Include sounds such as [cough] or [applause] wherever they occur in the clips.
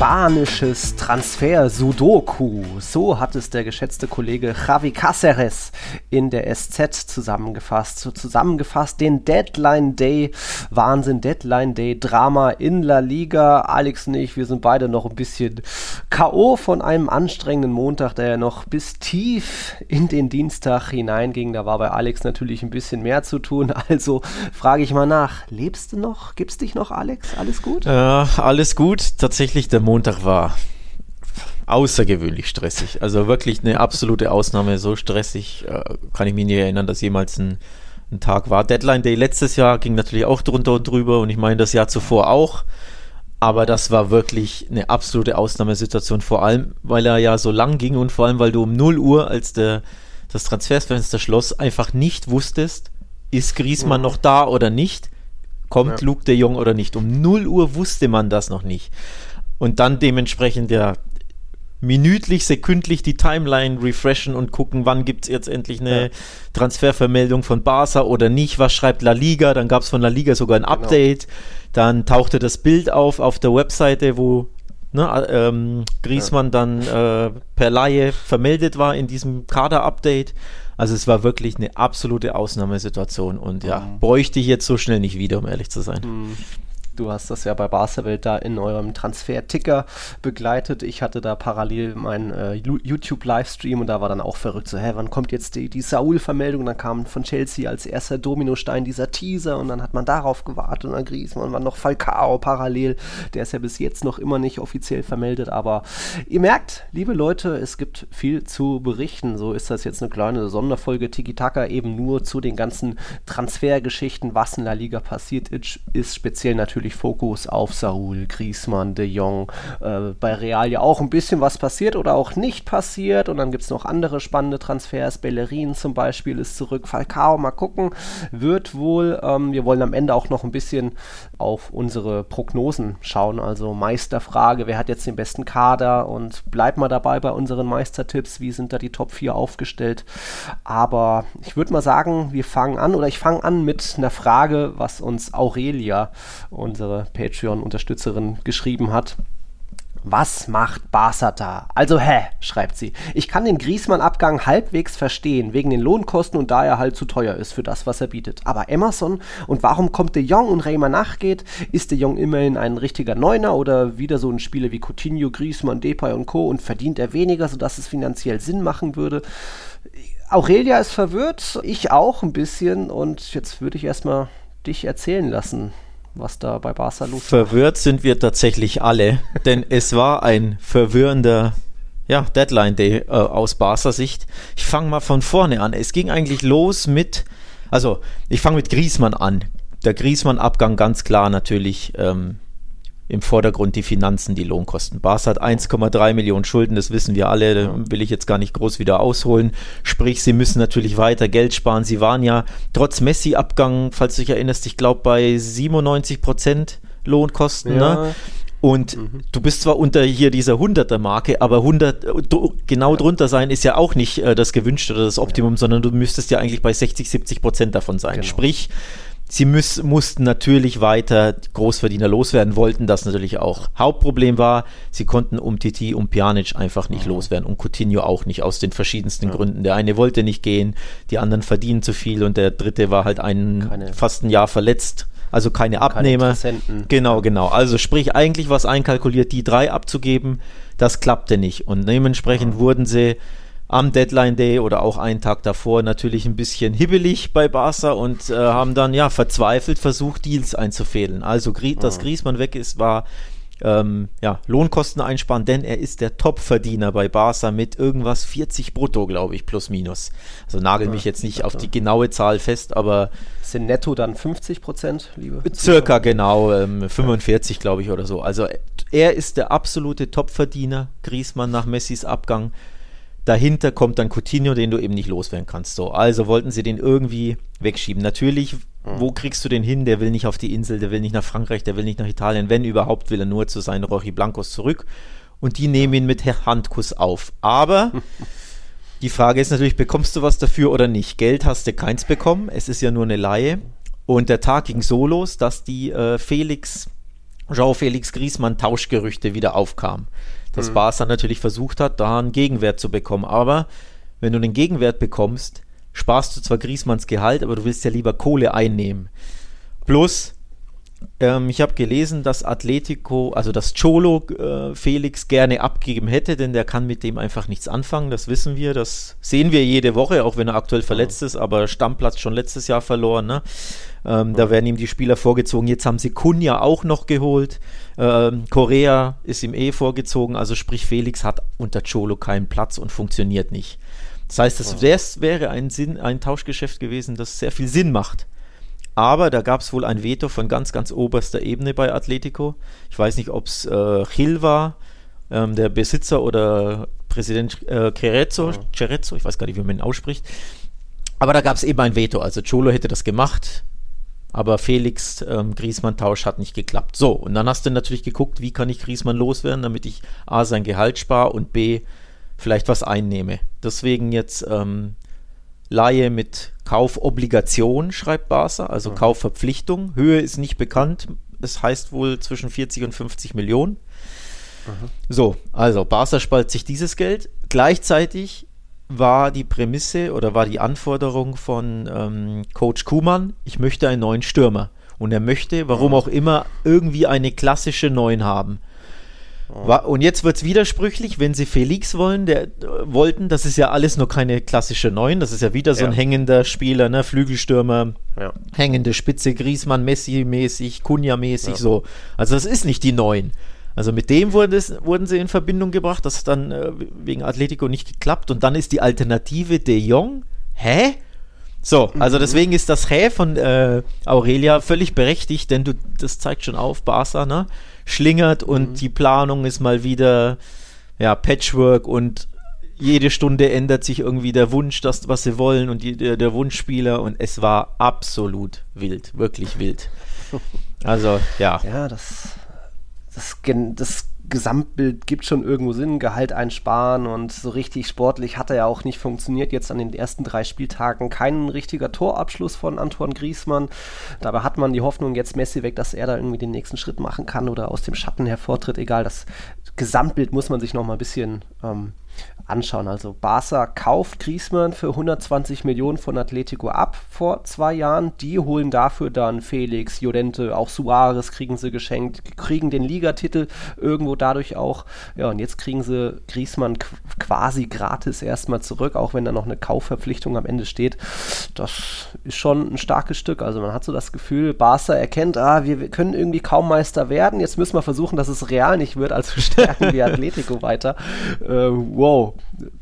Spanisches Transfer-Sudoku. So hat es der geschätzte Kollege Javi Cáceres in der SZ zusammengefasst. So zusammengefasst den Deadline Day, Wahnsinn, Deadline Day, Drama in La Liga. Alex und ich, wir sind beide noch ein bisschen K.O. von einem anstrengenden Montag, der ja noch bis tief in den Dienstag hineinging. Da war bei Alex natürlich ein bisschen mehr zu tun. [laughs] Also frage ich mal nach, lebst du noch? Gibt's dich noch, Alex? Alles gut? Ja, alles gut. Tatsächlich der Montag war außergewöhnlich stressig. Also wirklich eine absolute Ausnahme. So stressig äh, kann ich mich nicht erinnern, dass jemals ein, ein, Tag war. Deadline Day letztes Jahr ging natürlich auch drunter und drüber und ich meine das Jahr zuvor auch. Aber das war wirklich eine absolute Ausnahmesituation, vor allem, weil er ja so lang ging und vor allem, weil du um 0 Uhr, als der, das Transferfenster schloss, einfach nicht wusstest, ist Griesmann mhm. noch da oder nicht? Kommt ja. Luke de Jong oder nicht? Um 0 Uhr wusste man das noch nicht und dann dementsprechend ja minütlich, sekündlich die Timeline refreshen und gucken, wann gibt es jetzt endlich eine ja. Transfervermeldung von Barca oder nicht, was schreibt La Liga, dann gab es von La Liga sogar ein genau. Update, genau. dann tauchte das Bild auf auf der Webseite, wo ne, ähm, Griesmann ja. dann äh, per Laie vermeldet war in diesem Kader-Update. Also es war wirklich eine absolute Ausnahmesituation und ja, mhm. bräuchte ich jetzt so schnell nicht wieder, um ehrlich zu sein. Mhm. Du hast das ja bei Barca-Welt da in eurem Transfer-Ticker begleitet. Ich hatte da parallel meinen äh, YouTube-Livestream und da war dann auch verrückt. So, hä, wann kommt jetzt die, die Saul-Vermeldung? Dann kam von Chelsea als erster Dominostein dieser Teaser und dann hat man darauf gewartet und dann Griezmann dann noch Falcao parallel. Der ist ja bis jetzt noch immer nicht offiziell vermeldet, aber ihr merkt, liebe Leute, es gibt viel zu berichten. So ist das jetzt eine kleine Sonderfolge Tiki-Taka eben nur zu den ganzen Transfergeschichten, was in der Liga passiert ist speziell natürlich natürlich Fokus auf Saul, Griezmann, De Jong. Äh, bei Real ja auch ein bisschen was passiert oder auch nicht passiert. Und dann gibt es noch andere spannende Transfers. Bellerin zum Beispiel ist zurück. Falcao, mal gucken. Wird wohl. Ähm, wir wollen am Ende auch noch ein bisschen auf unsere Prognosen schauen. Also Meisterfrage, wer hat jetzt den besten Kader? Und bleibt mal dabei bei unseren Meistertipps. Wie sind da die Top 4 aufgestellt? Aber ich würde mal sagen, wir fangen an oder ich fange an mit einer Frage, was uns Aurelia, unsere unsere Patreon-Unterstützerin, geschrieben hat. Was macht Barca da? Also hä, schreibt sie. Ich kann den Griesmann-Abgang halbwegs verstehen, wegen den Lohnkosten und da er halt zu teuer ist für das, was er bietet. Aber Emerson und warum kommt De Jong und Reymer nachgeht? Ist De Jong immerhin ein richtiger Neuner oder wieder so ein Spieler wie Coutinho, Griesmann, Depay und Co. und verdient er weniger, sodass es finanziell Sinn machen würde? Aurelia ist verwirrt, ich auch ein bisschen und jetzt würde ich erstmal dich erzählen lassen was da bei Barca los Verwirrt sind wir tatsächlich alle, denn es war ein verwirrender ja, Deadline Day äh, aus Barca Sicht. Ich fange mal von vorne an. Es ging eigentlich los mit, also ich fange mit Griesmann an. Der Griesmann-Abgang ganz klar natürlich ähm, im Vordergrund die Finanzen, die Lohnkosten. Bas hat 1,3 Millionen Schulden, das wissen wir alle, da will ich jetzt gar nicht groß wieder ausholen. Sprich, sie müssen natürlich weiter Geld sparen. Sie waren ja trotz Messi-Abgang, falls du dich erinnerst, ich glaube bei 97 Prozent Lohnkosten. Ne? Ja. Ne? Und mhm. du bist zwar unter hier dieser 100er-Marke, aber 100, genau drunter sein ist ja auch nicht äh, das gewünschte oder das Optimum, ja. sondern du müsstest ja eigentlich bei 60, 70 Prozent davon sein. Genau. Sprich, Sie müß, mussten natürlich weiter Großverdiener loswerden, wollten das natürlich auch. Hauptproblem war, sie konnten um Titi, um Pjanic einfach nicht mhm. loswerden und Coutinho auch nicht aus den verschiedensten ja. Gründen. Der eine wollte nicht gehen, die anderen verdienen zu viel und der dritte war halt ein, keine, fast ein Jahr verletzt. Also keine Abnehmer. Keine genau, genau. Also sprich eigentlich was einkalkuliert, die drei abzugeben, das klappte nicht. Und dementsprechend ja. wurden sie am Deadline Day oder auch einen Tag davor natürlich ein bisschen hibbelig bei Barca und äh, haben dann ja verzweifelt versucht, Deals einzufädeln. Also, dass mhm. Griezmann weg ist, war ähm, ja, Lohnkosten einsparen, denn er ist der Topverdiener bei Barca mit irgendwas 40 brutto, glaube ich, plus minus. Also nagel mich jetzt nicht auf die genaue Zahl fest, aber. Sind netto dann 50 Prozent, liebe? Circa genau, ähm, 45, glaube ich, oder so. Also er ist der absolute Topverdiener, Griezmann nach Messis Abgang. Dahinter kommt dann Coutinho, den du eben nicht loswerden kannst. So, also wollten sie den irgendwie wegschieben. Natürlich, mhm. wo kriegst du den hin? Der will nicht auf die Insel, der will nicht nach Frankreich, der will nicht nach Italien. Wenn überhaupt, will er nur zu seinen Rochi Blancos zurück. Und die nehmen ihn mit Handkuss auf. Aber [laughs] Die Frage ist natürlich, bekommst du was dafür oder nicht? Geld hast du keins bekommen, es ist ja nur eine Laie. Und der Tag ging so los, dass die äh, Felix, Jean-Felix Griesmann Tauschgerüchte wieder aufkamen. Dass mhm. Barca natürlich versucht hat, da einen Gegenwert zu bekommen. Aber wenn du einen Gegenwert bekommst, sparst du zwar Griesmanns Gehalt, aber du willst ja lieber Kohle einnehmen. Plus, ähm, ich habe gelesen, dass Atletico, also dass Cholo äh, Felix gerne abgegeben hätte, denn der kann mit dem einfach nichts anfangen. Das wissen wir, das sehen wir jede Woche, auch wenn er aktuell verletzt ist, aber Stammplatz schon letztes Jahr verloren. Ne? Ähm, da werden ihm die Spieler vorgezogen. Jetzt haben sie Kunja auch noch geholt. Ähm, Korea ist ihm eh vorgezogen. Also sprich, Felix hat unter Cholo keinen Platz und funktioniert nicht. Das heißt, das wäre ein, Sinn, ein Tauschgeschäft gewesen, das sehr viel Sinn macht. Aber da gab es wohl ein Veto von ganz, ganz oberster Ebene bei Atletico. Ich weiß nicht, ob es äh, Gil war, ähm, der Besitzer oder Präsident äh, Cerezzo, Cerezzo, ich weiß gar nicht, wie man ihn ausspricht. Aber da gab es eben ein Veto. Also Cholo hätte das gemacht, aber Felix ähm, Griesmann-Tausch hat nicht geklappt. So, und dann hast du natürlich geguckt, wie kann ich Griesmann loswerden, damit ich A sein Gehalt spare und B vielleicht was einnehme. Deswegen jetzt ähm, Laie mit Kaufobligation, schreibt Barca, also mhm. Kaufverpflichtung. Höhe ist nicht bekannt. Es heißt wohl zwischen 40 und 50 Millionen. Mhm. So, also Barca spalt sich dieses Geld. Gleichzeitig war die Prämisse oder war die Anforderung von ähm, Coach Kuhmann, ich möchte einen neuen Stürmer. Und er möchte, warum mhm. auch immer, irgendwie eine klassische Neun haben. Und jetzt wird es widersprüchlich, wenn sie Felix wollen, der, äh, wollten, das ist ja alles nur keine klassische Neun, das ist ja wieder so ja. ein hängender Spieler, ne? Flügelstürmer, ja. hängende Spitze, Griesmann, Messi-mäßig, Kunja-mäßig, ja. so. Also das ist nicht die Neun. Also mit dem wurde es, wurden sie in Verbindung gebracht, das hat dann äh, wegen Atletico nicht geklappt und dann ist die Alternative De Jong. Hä? So, also mhm. deswegen ist das Hä von äh, Aurelia völlig berechtigt, denn du, das zeigt schon auf, Barca, ne? schlingert und mhm. die Planung ist mal wieder ja, Patchwork und jede Stunde ändert sich irgendwie der Wunsch, das, was sie wollen und die, der, der Wunschspieler und es war absolut wild, wirklich wild. [laughs] Also, ja. Ja, das, das, das Gesamtbild gibt schon irgendwo Sinn, Gehalt einsparen und so richtig sportlich hat er ja auch nicht funktioniert. Jetzt an den ersten drei Spieltagen kein richtiger Torabschluss von Antoine Griesmann. Dabei hat man die Hoffnung jetzt Messi weg, dass er da irgendwie den nächsten Schritt machen kann oder aus dem Schatten hervortritt. Egal, das Gesamtbild muss man sich noch mal ein bisschen ähm, anschauen. Also Barca kauft Griezmann für 120 Millionen von Atletico ab vor zwei Jahren. Die holen dafür dann Felix, Llorente, auch Suarez kriegen sie geschenkt, kriegen den Ligatitel irgendwo dadurch auch. Ja, und jetzt kriegen sie Griezmann quasi gratis erstmal zurück, auch wenn da noch eine Kaufverpflichtung am Ende steht. Das ist schon ein starkes Stück. Also man hat so das Gefühl, Barca erkennt, ah, wir, können irgendwie kaum Meister werden. Jetzt müssen wir versuchen, dass es real nicht wird, also [laughs] stärken wir Atletico weiter. Äh, wow,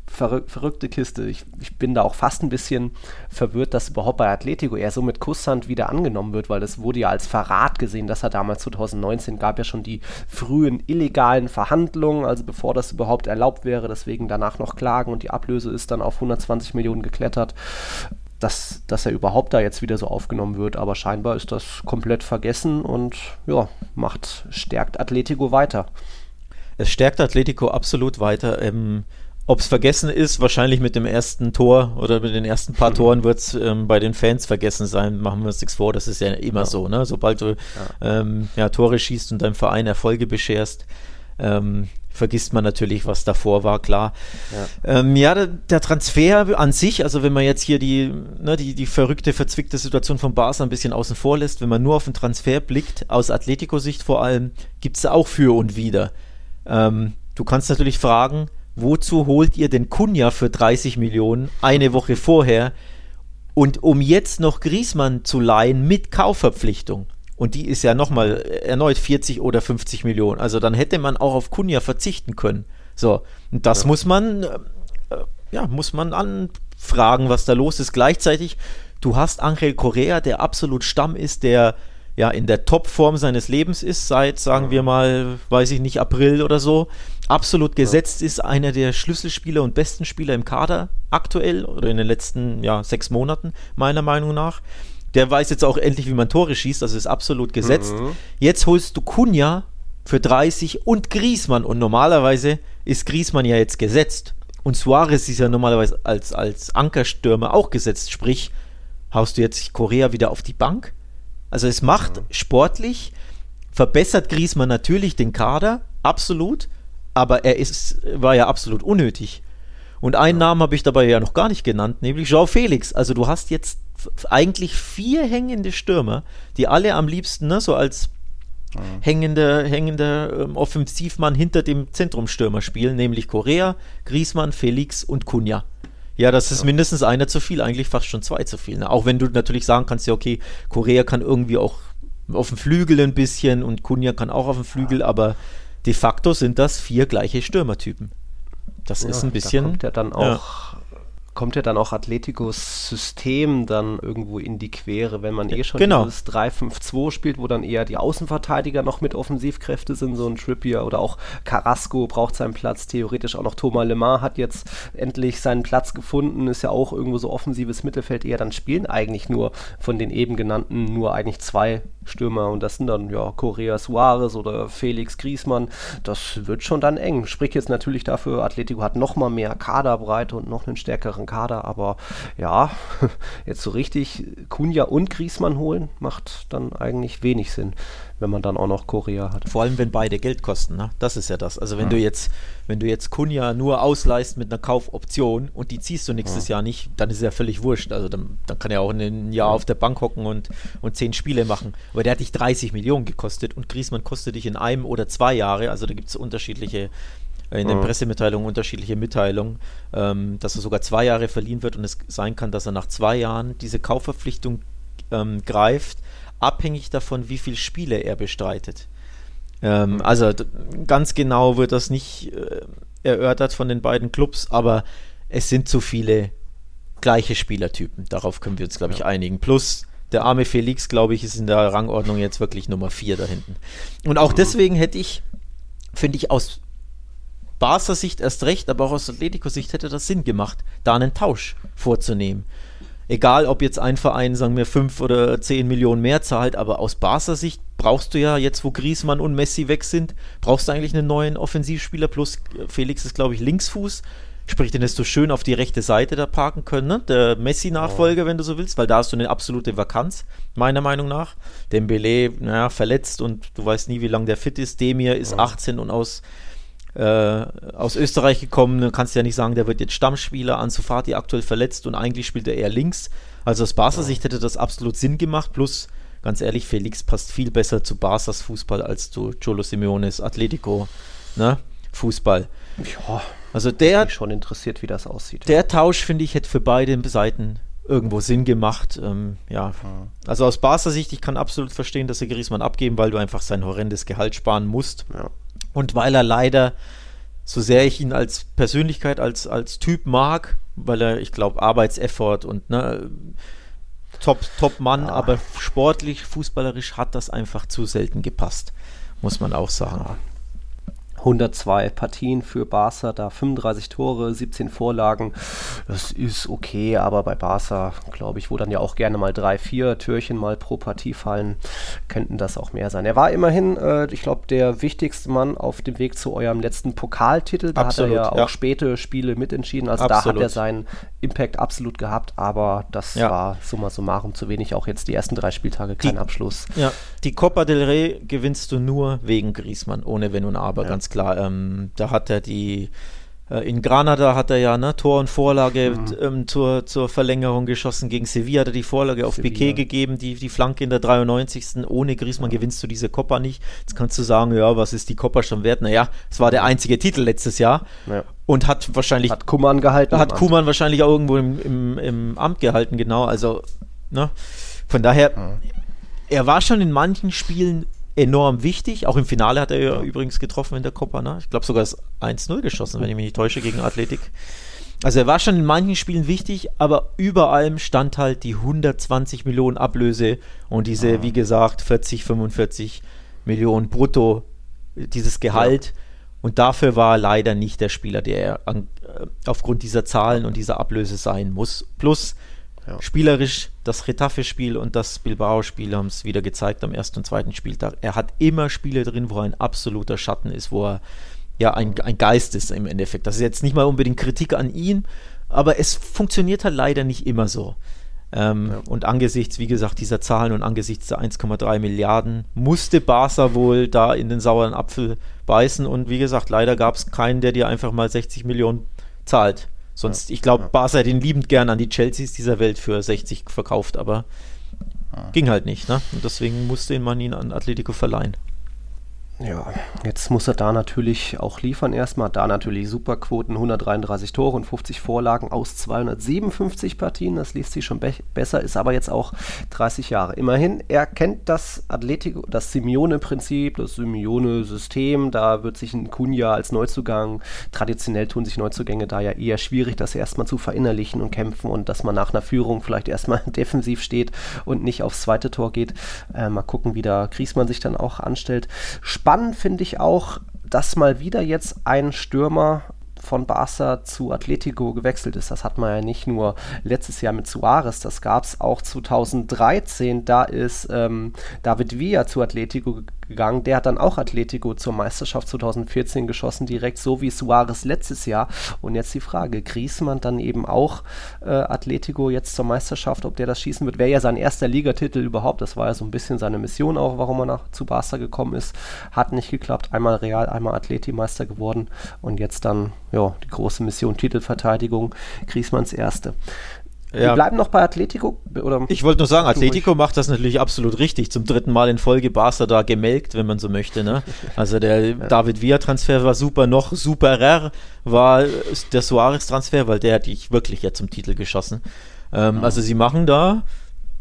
verrück verrückte Kiste. Ich, ich, bin da auch fast ein bisschen verwirrt, dass überhaupt bei Atletico er so mit Kusshand wieder angenommen wird, weil das wurde ja als Verrat gesehen, dass er damals 2019 gab ja schon die frühen illegalen Verhandlungen, also bevor das überhaupt erlaubt wäre, deswegen danach noch Klagen und die Ablöse ist dann auf 120 Millionen geklettert. Dass, dass er überhaupt da jetzt wieder so aufgenommen wird, aber scheinbar ist das komplett vergessen und ja, macht, stärkt Atletico weiter. Es stärkt Atletico absolut weiter. Ähm, ob es vergessen ist, wahrscheinlich mit dem ersten Tor oder mit den ersten paar Toren wird es ähm, bei den Fans vergessen sein. Machen wir uns nichts vor, das ist ja immer ja. so. Ne? Sobald du ja. Ähm, ja, Tore schießt und deinem Verein Erfolge bescherst, ähm, vergisst man natürlich, was davor war, klar. Ja, ähm, ja der, der, Transfer an sich, also wenn man jetzt hier die, ne, die, die verrückte, verzwickte Situation von Barca ein bisschen außen vor lässt, wenn man nur auf den Transfer blickt, aus Atletico-Sicht vor allem, gibt es auch für und wieder. Ähm, du kannst natürlich fragen, wozu holt ihr den Kunja für 30 Millionen eine Woche vorher und um jetzt noch Griesmann zu leihen mit Kaufverpflichtung? Und die ist ja nochmal erneut 40 oder 50 Millionen. Also dann hätte man auch auf Kunja verzichten können. So, und das ja. muss man, äh, ja, muss man anfragen, was da los ist. Gleichzeitig, du hast Angel Correa, der absolut Stamm ist, der ja in der Topform seines Lebens ist, seit, sagen wir mal, weiß ich nicht, April oder so, absolut gesetzt ist, einer der Schlüsselspieler und besten Spieler im Kader aktuell oder in den letzten ja, sechs Monaten, meiner Meinung nach. Der weiß jetzt auch endlich, wie man Tore schießt, das ist absolut gesetzt. Mhm. Jetzt holst du Kunja für 30 und Griesmann und normalerweise ist Griesmann ja jetzt gesetzt. Und Suarez ist ja normalerweise als, als Ankerstürmer auch gesetzt. Sprich, haust du jetzt Korea wieder auf die Bank? Also es macht ja. sportlich, verbessert Griezmann natürlich den Kader, absolut, aber er ist, war ja absolut unnötig. Und einen ja. Namen habe ich dabei ja noch gar nicht genannt, nämlich Jean Felix. Also du hast jetzt eigentlich vier hängende Stürmer, die alle am liebsten ne, so als ja. hängender hängende, ähm, Offensivmann hinter dem Zentrumstürmer spielen, nämlich Korea, Griezmann, Felix und Kunja. Ja, das ist ja. mindestens einer zu viel, eigentlich fast schon zwei zu viel. Ne? Auch wenn du natürlich sagen kannst, ja, okay, Korea kann irgendwie auch auf dem Flügel ein bisschen und Kunja kann auch auf dem Flügel, ja. aber de facto sind das vier gleiche Stürmertypen. Das ja, ist ein bisschen. Da kommt ja dann auch kommt ja dann auch Atleticos System dann irgendwo in die Quere, wenn man eh schon genau. dieses 3-5-2 spielt, wo dann eher die Außenverteidiger noch mit Offensivkräfte sind, so ein Trippier oder auch Carrasco braucht seinen Platz, theoretisch auch noch Thomas Lemar hat jetzt endlich seinen Platz gefunden, ist ja auch irgendwo so offensives Mittelfeld eher, dann spielen eigentlich nur von den eben genannten nur eigentlich zwei Stürmer und das sind dann ja Correa Suarez oder Felix Griesmann. Das wird schon dann eng. Sprich jetzt natürlich dafür, Atletico hat noch mal mehr Kaderbreite und noch einen stärkeren Kader, aber ja, [laughs] jetzt so richtig Kunja und Griesmann holen, macht dann eigentlich wenig Sinn wenn man dann auch noch Korea hat. Vor allem, wenn beide Geld kosten, ne? Das ist ja das. Also wenn ja. du jetzt, wenn du jetzt Kunja nur ausleihst mit einer Kaufoption und die ziehst du nächstes ja. Jahr nicht, dann ist ja völlig wurscht. Also dann, dann kann er auch ein Jahr ja. auf der Bank hocken und, und zehn Spiele machen. Aber der hat dich 30 Millionen gekostet und Griesmann kostet dich in einem oder zwei Jahre. Also da gibt es unterschiedliche in den Pressemitteilungen unterschiedliche Mitteilungen, ähm, dass er sogar zwei Jahre verliehen wird und es sein kann, dass er nach zwei Jahren diese Kaufverpflichtung ähm, greift abhängig davon, wie viele Spiele er bestreitet. Ähm. Also ganz genau wird das nicht äh, erörtert von den beiden Clubs, aber es sind zu viele gleiche Spielertypen. Darauf können wir uns, glaube ich, ja. einigen. Plus der arme Felix, glaube ich, ist in der Rangordnung jetzt wirklich Nummer 4 da hinten. Und auch mhm. deswegen hätte ich, finde ich, aus Barca Sicht erst recht, aber auch aus Atletico Sicht hätte das Sinn gemacht, da einen Tausch vorzunehmen egal ob jetzt ein Verein, sagen wir, 5 oder 10 Millionen mehr zahlt, aber aus Barca Sicht brauchst du ja jetzt, wo Griezmann und Messi weg sind, brauchst du eigentlich einen neuen Offensivspieler, plus Felix ist, glaube ich, Linksfuß. Sprich, den hättest du schön auf die rechte Seite da parken können, ne? Der Messi-Nachfolger, oh. wenn du so willst, weil da hast du eine absolute Vakanz, meiner Meinung nach. Dembele, naja, verletzt und du weißt nie, wie lange der fit ist. Demir ist oh. 18 und aus äh, aus Österreich gekommen. Du kannst ja nicht sagen, der wird jetzt Stammspieler. Ansu Fati aktuell verletzt und eigentlich spielt er eher links. Also aus Barca Sicht hätte das absolut Sinn gemacht. Plus, ganz ehrlich, Felix passt viel besser zu Barca's Fußball als zu Cholo Simeones Atletico ne? Fußball. Ja, also der mich schon interessiert, wie das aussieht. Der Tausch finde ich hätte für beide Seiten irgendwo Sinn gemacht. Ähm, ja, also aus Barca Sicht, ich kann absolut verstehen, dass sie Griezmann abgeben, weil du einfach sein horrendes Gehalt sparen musst. Ja. Und weil er leider, so sehr ich ihn als Persönlichkeit, als, als Typ mag, weil er, ich glaube, Arbeitseffort und ne, Top, Top Mann, ja. aber sportlich, fußballerisch hat das einfach zu selten gepasst, muss man auch sagen. Ja. 102 Partien für Barca, da 35 Tore, 17 Vorlagen. Das ist okay, aber bei Barca, glaube ich, wo dann ja auch gerne mal drei, vier Türchen mal pro Partie fallen, könnten das auch mehr sein. Er war immerhin, äh, ich glaube, der wichtigste Mann auf dem Weg zu eurem letzten Pokaltitel. Da absolut, hat er ja, ja, auch späte Spiele mitentschieden. Also absolut. da hat er seinen Impact absolut gehabt, aber das ja. war summa summarum zu wenig. Auch jetzt die ersten drei Spieltage kein die, Abschluss. Ja, die Copa del Rey gewinnst du nur wegen Griezmann, ohne Wenn und Aber, ja. ganz klar. Ähm, da hat er die äh, in Granada hat er ja ne, Tor und Vorlage mhm. ähm, zur, zur Verlängerung geschossen. Gegen Sevilla hat er die Vorlage auf Sevilla. Piquet gegeben, die, die Flanke in der 93. Ohne Griezmann ja. gewinnst du diese Copa nicht. Jetzt kannst du sagen, ja, was ist die Copa schon wert? Naja, es war der einzige Titel letztes Jahr. Ja. Und hat wahrscheinlich. Hat Kuman gehalten. Hat Kuman wahrscheinlich auch irgendwo im, im, im Amt gehalten, genau. Also, ne? Von daher, ja. er war schon in manchen Spielen enorm wichtig. Auch im Finale hat er ja übrigens getroffen in der Copa. Ne? Ich glaube sogar das 1-0 geschossen, wenn ich mich nicht täusche, gegen Athletik. Also er war schon in manchen Spielen wichtig, aber über allem stand halt die 120 Millionen Ablöse und diese, ah. wie gesagt, 40, 45 Millionen brutto, dieses Gehalt. Ja. Und dafür war er leider nicht der Spieler, der er an, äh, aufgrund dieser Zahlen und dieser Ablöse sein muss. Plus ja. Spielerisch, das Retafe-Spiel und das Bilbao-Spiel haben es wieder gezeigt am ersten und zweiten Spieltag. Er hat immer Spiele drin, wo er ein absoluter Schatten ist, wo er ja ein, ein Geist ist im Endeffekt. Das ist jetzt nicht mal unbedingt Kritik an ihm, aber es funktioniert halt leider nicht immer so. Ähm, ja. Und angesichts, wie gesagt, dieser Zahlen und angesichts der 1,3 Milliarden musste Barca wohl da in den sauren Apfel beißen. Und wie gesagt, leider gab es keinen, der dir einfach mal 60 Millionen zahlt. Sonst, ja. ich glaube, ja. Barca den liebend gern an die Chelseas dieser Welt für 60 verkauft, aber ging halt nicht. Ne? Und deswegen musste man ihn an Atletico verleihen. Ja, jetzt muss er da natürlich auch liefern erstmal. Da natürlich Superquoten, 133 Tore und 50 Vorlagen aus 257 Partien. Das liest sich schon be besser, ist aber jetzt auch 30 Jahre. Immerhin, er kennt das Atletico, das Simeone-Prinzip, das Simeone-System. Da wird sich ein Kunja als Neuzugang, traditionell tun sich Neuzugänge da ja eher schwierig, das erstmal zu verinnerlichen und kämpfen und dass man nach einer Führung vielleicht erstmal [laughs] defensiv steht und nicht aufs zweite Tor geht. Äh, mal gucken, wie da Griesmann sich dann auch anstellt. Spannend spannend finde ich auch, dass mal wieder jetzt ein Stürmer von Barca zu Atletico gewechselt ist. Das hat man ja nicht nur letztes Jahr mit Suarez, das gab es auch 2013. Da ist ähm, David Villa zu Atletico gegangen. Der hat dann auch Atletico zur Meisterschaft 2014 geschossen, direkt so wie Suarez letztes Jahr. Und jetzt die Frage, Griezmann dann eben auch äh, Atletico jetzt zur Meisterschaft, ob der das schießen wird. Wäre ja sein erster Ligatitel überhaupt. Das war ja so ein bisschen seine Mission auch, warum er nach, zu Barca gekommen ist. Hat nicht geklappt. Einmal Real, einmal Atleti-Meister geworden. Und jetzt dann, ja, die große Mission Titelverteidigung. Griezmanns erste. Ja. Wir bleiben noch bei Atletico. Oder ich wollte nur sagen, Atletico macht das natürlich absolut richtig. Zum dritten Mal in Folge Barca da gemelkt, wenn man so möchte. Ne? Also der [laughs] ja. David Villa-Transfer war super. Noch superer war der Suarez-Transfer, weil der hat dich wirklich jetzt zum Titel geschossen. Ähm, mhm. Also sie machen da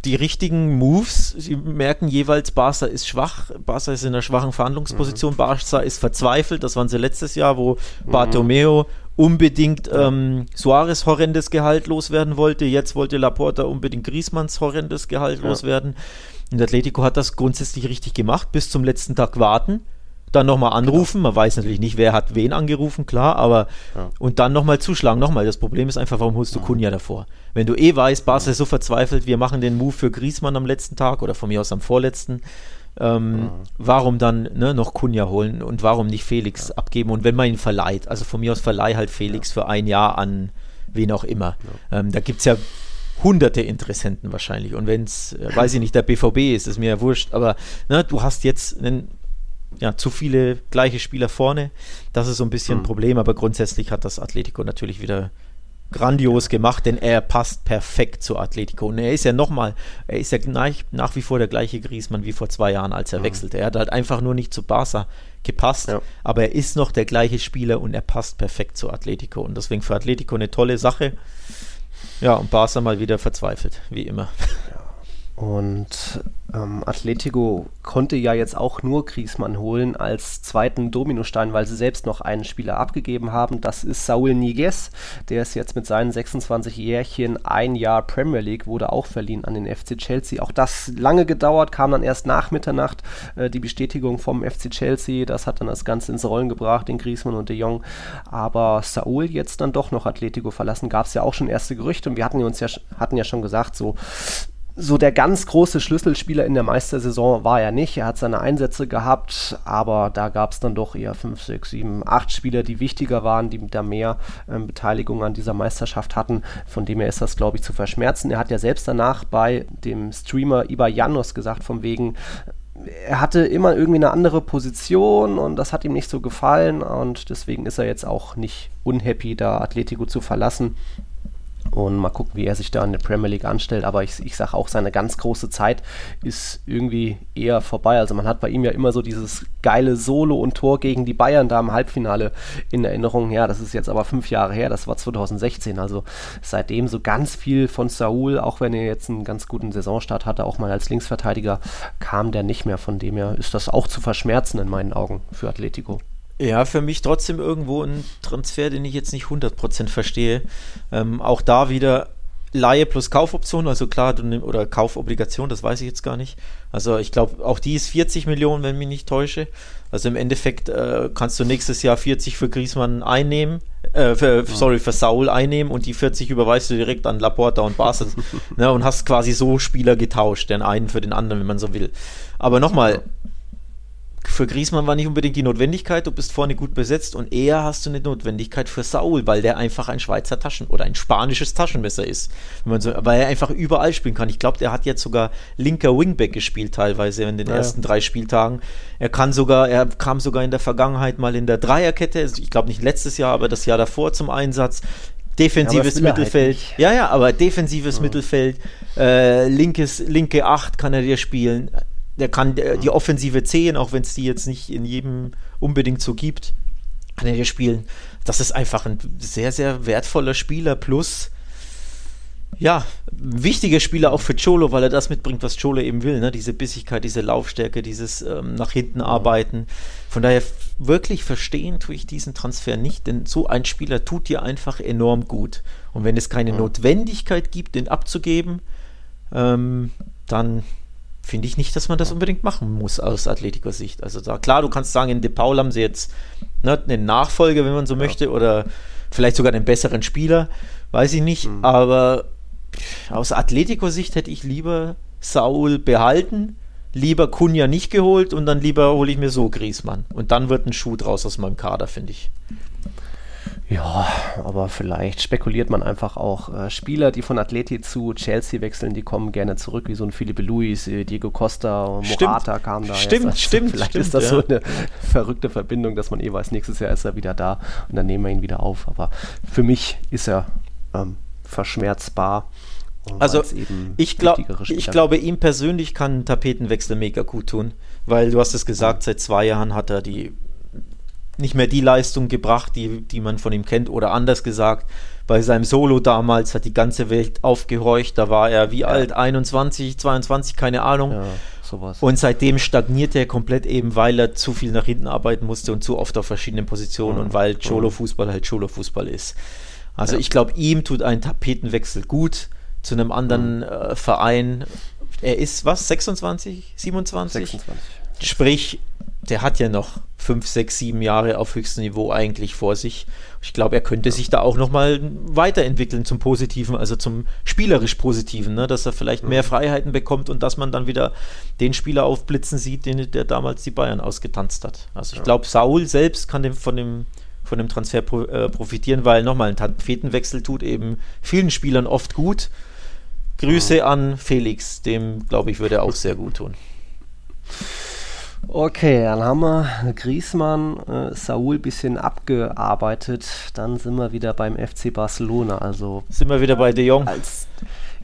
die richtigen Moves. Sie merken jeweils, Barca ist schwach, Barca ist in einer schwachen Verhandlungsposition, mhm. Barca ist verzweifelt. Das waren sie letztes Jahr, wo mhm. Bartomeo unbedingt ähm, Suarez horrendes Gehalt loswerden wollte. Jetzt wollte Laporta unbedingt Griezmanns horrendes Gehalt ja. loswerden. Und Atletico hat das grundsätzlich richtig gemacht, bis zum letzten Tag warten, dann nochmal anrufen. Man weiß natürlich nicht, wer hat wen angerufen, klar, aber ja. und dann nochmal zuschlagen. Nochmal, das Problem ist einfach, warum holst du Kunja davor? Wenn du eh weißt, Barca ist so verzweifelt, wir machen den Move für Griezmann am letzten Tag oder von mir aus am vorletzten, ähm, mhm. Warum dann ne, noch Kunja holen und warum nicht Felix ja. abgeben? Und wenn man ihn verleiht, also von mir aus verleih halt Felix ja. für ein Jahr an wen auch immer. Ähm, da gibt es ja hunderte Interessenten wahrscheinlich. Und wenn es, äh, weiß ich nicht, der BVB ist, ist mir ja wurscht, aber ne, du hast jetzt einen, ja, zu viele gleiche Spieler vorne. Das ist so ein bisschen mhm. ein Problem, aber grundsätzlich hat das Atletico natürlich wieder grandios gemacht, denn er passt perfekt zu Atletico. Und er ist ja nochmal, er ist ja nach, nach, wie vor der gleiche Griesmann wie vor zwei Jahren, als er mhm. wechselte. Er hat halt einfach nur nicht zu Barca gepasst, ja. aber er ist noch der gleiche Spieler und er passt perfekt zu Atletico. Und deswegen für Atletico eine tolle Sache. Ja, und Barca mal wieder verzweifelt, wie immer. Und ähm, Atletico konnte ja jetzt auch nur Griezmann holen als zweiten Dominostein, weil sie selbst noch einen Spieler abgegeben haben. Das ist Saul Niguez. Der ist jetzt mit seinen 26 Jährchen ein Jahr Premier League, wurde auch verliehen an den FC Chelsea. Auch das lange gedauert, kam dann erst nach Mitternacht äh, die Bestätigung vom FC Chelsea. Das hat dann das Ganze ins Rollen gebracht, den Griezmann und de Jong. Aber Saul jetzt dann doch noch Atletico verlassen. Gab es ja auch schon erste Gerüchte und wir hatten uns ja, hatten ja schon gesagt, so so der ganz große Schlüsselspieler in der Meistersaison war er nicht. Er hat seine Einsätze gehabt, aber da gab es dann doch eher 5, 6, 7, 8 Spieler, die wichtiger waren, die da mehr ähm, Beteiligung an dieser Meisterschaft hatten. Von dem her ist das, glaube ich, zu verschmerzen. Er hat ja selbst danach bei dem Streamer Iba Janos gesagt, von wegen, er hatte immer irgendwie eine andere Position und das hat ihm nicht so gefallen und deswegen ist er jetzt auch nicht unhappy, da Atletico zu verlassen. Und mal gucken, wie er sich da in der Premier League anstellt. Aber ich, ich sage auch, seine ganz große Zeit ist irgendwie eher vorbei. Also man hat bei ihm ja immer so dieses geile Solo und Tor gegen die Bayern da im Halbfinale in Erinnerung. Ja, das ist jetzt aber fünf Jahre her, das war 2016. Also seitdem so ganz viel von Saul, auch wenn er jetzt einen ganz guten Saisonstart hatte, auch mal als Linksverteidiger, kam der nicht mehr. Von dem her ist das auch zu verschmerzen in meinen Augen für Atletico. Ja, für mich trotzdem irgendwo ein Transfer, den ich jetzt nicht 100% verstehe. Ähm, auch da wieder Laie plus Kaufoption, also klar, oder Kaufobligation, das weiß ich jetzt gar nicht. Also ich glaube, auch die ist 40 Millionen, wenn mich nicht täusche. Also im Endeffekt äh, kannst du nächstes Jahr 40 für Griezmann einnehmen, äh, für, ja. sorry, für Saul einnehmen und die 40 überweist du direkt an Laporta und Barca [laughs] ne, und hast quasi so Spieler getauscht, den einen für den anderen, wenn man so will. Aber nochmal, für Griezmann war nicht unbedingt die Notwendigkeit, du bist vorne gut besetzt und eher hast du eine Notwendigkeit für Saul, weil der einfach ein Schweizer Taschen- oder ein spanisches Taschenmesser ist. So, weil er einfach überall spielen kann. Ich glaube, der hat jetzt sogar linker Wingback gespielt teilweise in den ja. ersten drei Spieltagen. Er kann sogar, er kam sogar in der Vergangenheit mal in der Dreierkette, also ich glaube nicht letztes Jahr, aber das Jahr davor zum Einsatz defensives ja, Mittelfeld. Halt ja, ja, aber defensives ja. Mittelfeld, äh, linkes, linke Acht kann er dir spielen. Der kann der, die Offensive 10, auch wenn es die jetzt nicht in jedem unbedingt so gibt, kann er dir spielen. Das ist einfach ein sehr, sehr wertvoller Spieler. Plus, ja, wichtiger Spieler auch für Cholo, weil er das mitbringt, was Cholo eben will. Ne? Diese Bissigkeit, diese Laufstärke, dieses ähm, nach hinten arbeiten. Von daher wirklich verstehen tue ich diesen Transfer nicht, denn so ein Spieler tut dir einfach enorm gut. Und wenn es keine Notwendigkeit gibt, den abzugeben, ähm, dann finde ich nicht, dass man das unbedingt machen muss aus Atletiker-Sicht. Also da, klar, du kannst sagen, in De Paul haben sie jetzt ne, einen Nachfolger, wenn man so ja. möchte, oder vielleicht sogar einen besseren Spieler, weiß ich nicht, mhm. aber aus Atletico-Sicht hätte ich lieber Saul behalten, lieber Kunja nicht geholt und dann lieber hole ich mir so Griesmann. Und dann wird ein Schuh draus aus meinem Kader, finde ich. Ja, aber vielleicht spekuliert man einfach auch äh, Spieler, die von Atleti zu Chelsea wechseln, die kommen gerne zurück, wie so ein Felipe Luis, äh, Diego Costa, Morata stimmt. kam da. Stimmt, jetzt. stimmt. [laughs] Vielleicht stimmt, ist das ja. so eine verrückte Verbindung, dass man eh weiß, nächstes Jahr ist er wieder da und dann nehmen wir ihn wieder auf. Aber für mich ist er ähm, verschmerzbar. Also ich, glaub, ich glaube, ihm persönlich kann ein Tapetenwechsel mega gut tun, weil du hast es gesagt, seit zwei Jahren hat er die nicht mehr die Leistung gebracht, die, die man von ihm kennt, oder anders gesagt, bei seinem Solo damals hat die ganze Welt aufgehorcht, da war er wie ja. alt, 21, 22, keine Ahnung. Ja, sowas. Und seitdem stagniert er komplett eben, weil er zu viel nach hinten arbeiten musste und zu oft auf verschiedenen Positionen mhm. und weil Cholo-Fußball halt Cholo-Fußball ist. Also ja. ich glaube, ihm tut ein Tapetenwechsel gut zu einem anderen mhm. äh, Verein. Er ist was, 26, 27? 26. Sprich, der hat ja noch fünf, sechs, sieben Jahre auf höchstem Niveau eigentlich vor sich. Ich glaube, er könnte sich da auch nochmal weiterentwickeln zum Positiven, also zum spielerisch Positiven, ne? dass er vielleicht mehr mhm. Freiheiten bekommt und dass man dann wieder den Spieler aufblitzen sieht, den, der damals die Bayern ausgetanzt hat. Also ich glaube, Saul selbst kann dem, von, dem, von dem Transfer pro, äh, profitieren, weil nochmal ein Tapetenwechsel tut eben vielen Spielern oft gut. Grüße an Felix, dem glaube ich würde er auch sehr gut tun. Okay, dann haben wir Griesmann, äh, Saul bisschen abgearbeitet. Dann sind wir wieder beim FC Barcelona. Also sind wir wieder bei De Jong. Als,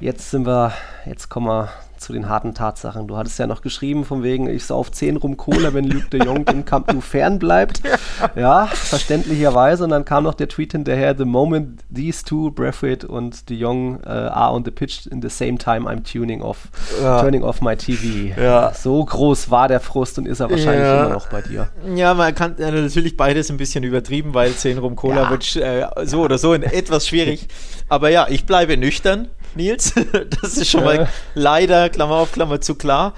jetzt sind wir, jetzt kommen wir zu den harten Tatsachen. Du hattest ja noch geschrieben, von wegen, ich sauf 10 rum Cola, wenn Luc de Jong dem Camp Nou fern bleibt. [laughs] Ja, verständlicherweise. Und dann kam noch der Tweet hinterher, the moment these two, Braithwaite und de Jong, uh, are on the pitch in the same time, I'm tuning off, ja. turning off my TV. Ja. So groß war der Frust und ist er wahrscheinlich ja. immer noch bei dir. Ja, man kann ja, natürlich beides ein bisschen übertrieben, weil 10 rum Cola wird äh, so oder so etwas schwierig. [laughs] Aber ja, ich bleibe nüchtern. Nils. [laughs] Das ist schon mal leider, Klammer auf Klammer zu klar.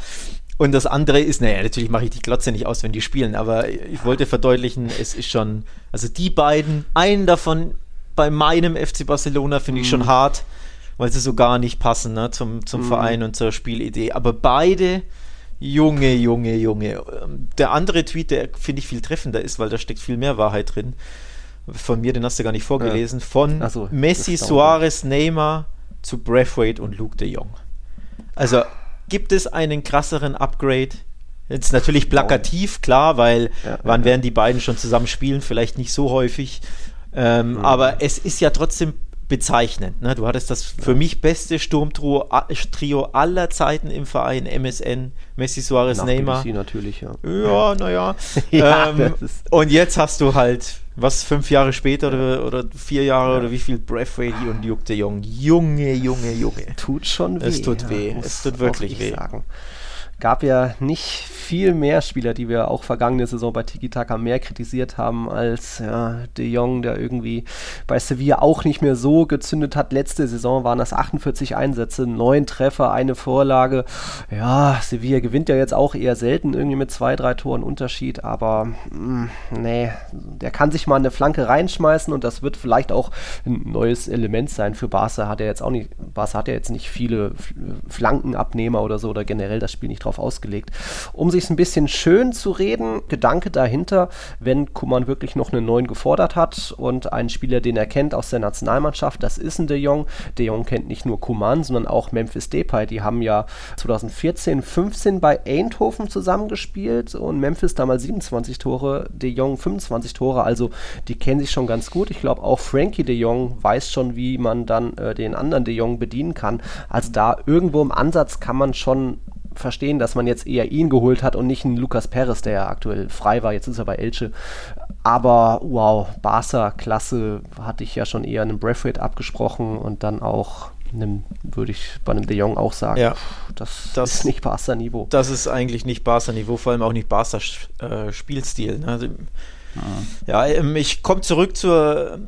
Und das andere ist, naja, natürlich mache ich die Glotze nicht aus, wenn die spielen, aber ich wollte verdeutlichen, es ist schon, also die beiden, einen davon bei meinem FC Barcelona finde ich schon mhm. hart, weil sie so gar nicht passen ne, zum, zum mhm. Verein und zur Spielidee. Aber beide, Junge, Junge, Junge. Der andere Tweet, der finde ich viel treffender ist, weil da steckt viel mehr Wahrheit drin. Von mir, den hast du gar nicht vorgelesen. Ja. Von so, Messi, Suarez, Neymar, zu Braithwaite und Luke de Jong. Also gibt es einen krasseren Upgrade? Jetzt natürlich plakativ, klar, weil ja, wann ja, werden die beiden schon zusammen spielen? Vielleicht nicht so häufig. Ähm, mhm. Aber es ist ja trotzdem bezeichnend. Ne? Du hattest das für mich beste Sturmtrio Trio aller Zeiten im Verein, MSN, Messi, Suarez, Nach Neymar. BBC natürlich, ja. Ja, naja. [laughs] ja, ähm, und jetzt hast du halt was fünf Jahre später oder, oder vier Jahre ja. oder wie viel Braithwaite und Luke de Jong. Junge, Junge, Junge. Tut schon weh. Es tut weh. Ja, es tut wirklich weh. Sagen gab ja nicht viel mehr Spieler, die wir auch vergangene Saison bei Tiki Taka mehr kritisiert haben als ja, De Jong, der irgendwie bei Sevilla auch nicht mehr so gezündet hat. Letzte Saison waren das 48 Einsätze, neun Treffer, eine Vorlage. Ja, Sevilla gewinnt ja jetzt auch eher selten irgendwie mit zwei, drei Toren Unterschied, aber mh, mm, nee, der kann sich mal eine Flanke reinschmeißen und das wird vielleicht auch ein neues Element sein für Barca. Hat er jetzt auch nicht, Barca hat ja jetzt nicht viele Flankenabnehmer oder so oder generell das Spiel nicht drauf ausgelegt. Um sich ein bisschen schön zu reden. Gedanke dahinter, wenn Kuman wirklich noch einen neuen gefordert hat und einen Spieler, den er kennt aus der Nationalmannschaft, das ist ein De Jong. De Jong kennt nicht nur Kuman, sondern auch Memphis Depay. Die haben ja 2014, 15 bei Eindhoven zusammengespielt und Memphis damals 27 Tore, De Jong 25 Tore. Also die kennen sich schon ganz gut. Ich glaube auch Frankie De Jong weiß schon, wie man dann äh, den anderen De Jong bedienen kann. Also da irgendwo im Ansatz kann man schon verstehen, dass man jetzt eher ihn geholt hat und nicht einen Lukas Perez, der ja aktuell frei war. Jetzt ist er bei Elche. Aber wow, Barca, klasse, hatte ich ja schon eher einem Braithwaite abgesprochen und dann auch einem, würde ich bei einem De Jong auch sagen, ja, das, das, ist nicht Barca-Niveau. Das ist eigentlich nicht Barca-Niveau, vor allem auch nicht Barca-Spielstil. Ne? Also, ja, ähm, ich komme zurück zur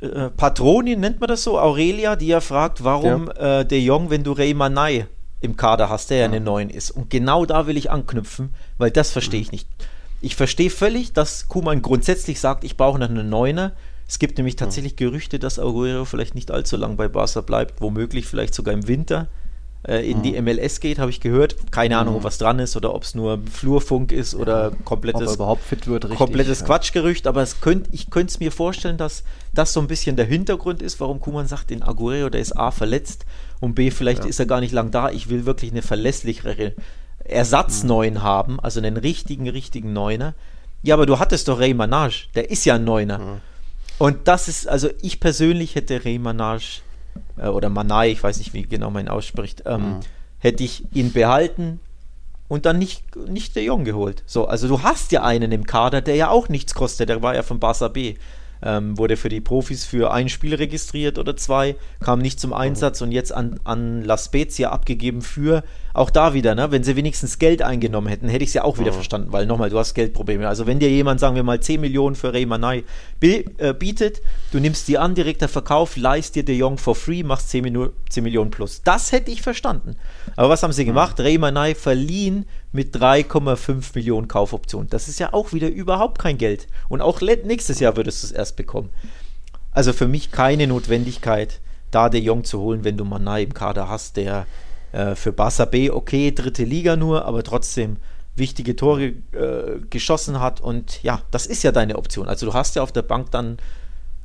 äh, Patronin, nennt man das so, Aurelia, die ja fragt, warum ja. äh, De Jong, wenn du Rey Manai im Kader hast, der ja eine 9 ist. Und genau da will ich anknüpfen, weil das verstehe ich nicht. Ich verstehe völlig, dass Kuman grundsätzlich sagt, ich brauche noch eine 9 Es gibt nämlich tatsächlich Gerüchte, dass Aguero vielleicht nicht allzu lang bei Barca bleibt, womöglich vielleicht sogar im Winter äh, in mhm. die MLS geht, habe ich gehört. Keine Ahnung, mhm. was dran ist oder ob es nur Flurfunk ist ja. oder komplettes, überhaupt fit wird, richtig, komplettes ja. Quatschgerücht. Aber es könnt, ich könnte es mir vorstellen, dass das so ein bisschen der Hintergrund ist, warum Kuman sagt, den Aguero, der ist A verletzt und B, vielleicht ja. ist er gar nicht lang da. Ich will wirklich eine verlässlichere Ersatzneun mhm. haben, also einen richtigen, richtigen Neuner. Ja, aber du hattest doch Ray Manage, der ist ja ein Neuner. Mhm. Und das ist, also ich persönlich hätte Ray Manage äh, oder Manai, ich weiß nicht, wie genau man ihn ausspricht, ähm, mhm. hätte ich ihn behalten und dann nicht, nicht der Jong geholt. So, also du hast ja einen im Kader, der ja auch nichts kostet, der war ja von Barca B ähm, wurde für die Profis für ein Spiel registriert oder zwei, kam nicht zum Einsatz und jetzt an, an La Spezia abgegeben für, auch da wieder, ne, wenn sie wenigstens Geld eingenommen hätten, hätte ich es ja auch wieder mhm. verstanden, weil nochmal, du hast Geldprobleme. Also wenn dir jemand, sagen wir mal, 10 Millionen für Ray Manai äh, bietet, du nimmst die an, direkter Verkauf, leist dir De Jong for free, machst 10, Minu 10 Millionen plus. Das hätte ich verstanden. Aber was haben sie mhm. gemacht? Ray Manai verliehen mit 3,5 Millionen Kaufoptionen. Das ist ja auch wieder überhaupt kein Geld. Und auch nächstes Jahr würdest du es erst bekommen. Also für mich keine Notwendigkeit, da De Jong zu holen, wenn du Manai im Kader hast, der äh, für Barca B, okay, dritte Liga nur, aber trotzdem wichtige Tore äh, geschossen hat. Und ja, das ist ja deine Option. Also du hast ja auf der Bank dann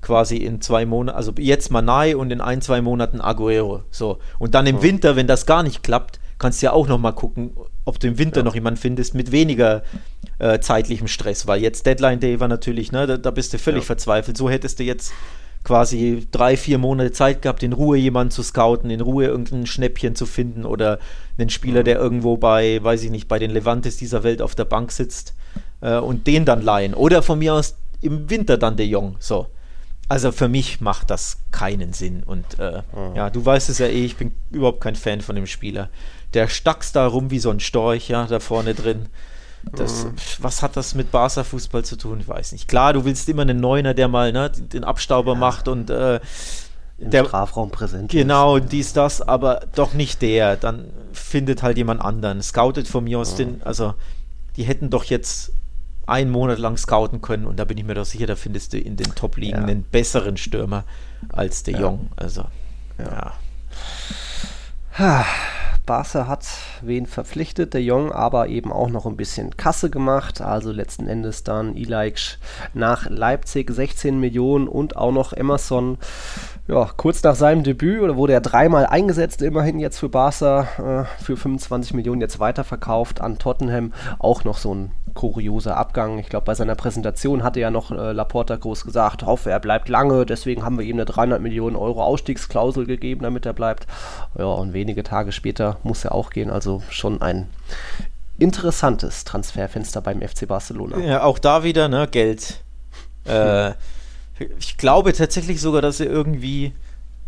quasi in zwei Monaten, also jetzt Manai und in ein, zwei Monaten Aguero. So. Und dann im Winter, wenn das gar nicht klappt, kannst du ja auch nochmal gucken, ob du im Winter ja. noch jemanden findest mit weniger äh, zeitlichem Stress, weil jetzt Deadline Day war natürlich, ne, da, da bist du völlig ja. verzweifelt. So hättest du jetzt quasi drei, vier Monate Zeit gehabt, in Ruhe jemanden zu scouten, in Ruhe irgendein Schnäppchen zu finden oder einen Spieler, der irgendwo bei, weiß ich nicht, bei den Levantes dieser Welt auf der Bank sitzt äh, und den dann leihen. Oder von mir aus im Winter dann der Jong. So. Also für mich macht das keinen Sinn. Und äh, mhm. ja, du weißt es ja eh, ich bin überhaupt kein Fan von dem Spieler. Der stackst da rum wie so ein Storch, ja, da vorne drin. Das, mhm. Was hat das mit Barca-Fußball zu tun? Ich weiß nicht. Klar, du willst immer einen Neuner, der mal ne, den Abstauber ja. macht und äh, im der Strafraum präsent Genau, ist. dies, das, aber doch nicht der. Dann findet halt jemand anderen. Scoutet von mir aus mhm. den, also die hätten doch jetzt einen Monat lang scouten können und da bin ich mir doch sicher, da findest du in den Top-Ligen ja. einen besseren Stürmer als De Jong. Ja. Also, ja. Barca hat wen verpflichtet, der Jong aber eben auch noch ein bisschen Kasse gemacht, also letzten Endes dann Ilaix nach Leipzig 16 Millionen und auch noch Emerson ja, kurz nach seinem Debüt oder wurde er dreimal eingesetzt, immerhin jetzt für Barca äh, für 25 Millionen jetzt weiterverkauft an Tottenham. Auch noch so ein kurioser Abgang. Ich glaube, bei seiner Präsentation hatte ja noch äh, Laporta groß gesagt, hoffe, er bleibt lange, deswegen haben wir ihm eine 300 Millionen Euro Ausstiegsklausel gegeben, damit er bleibt. Ja, und wenige Tage später muss er auch gehen, also schon ein interessantes Transferfenster beim FC Barcelona. Ja, auch da wieder, ne, Geld. Äh, [laughs] ich glaube tatsächlich sogar, dass sie irgendwie,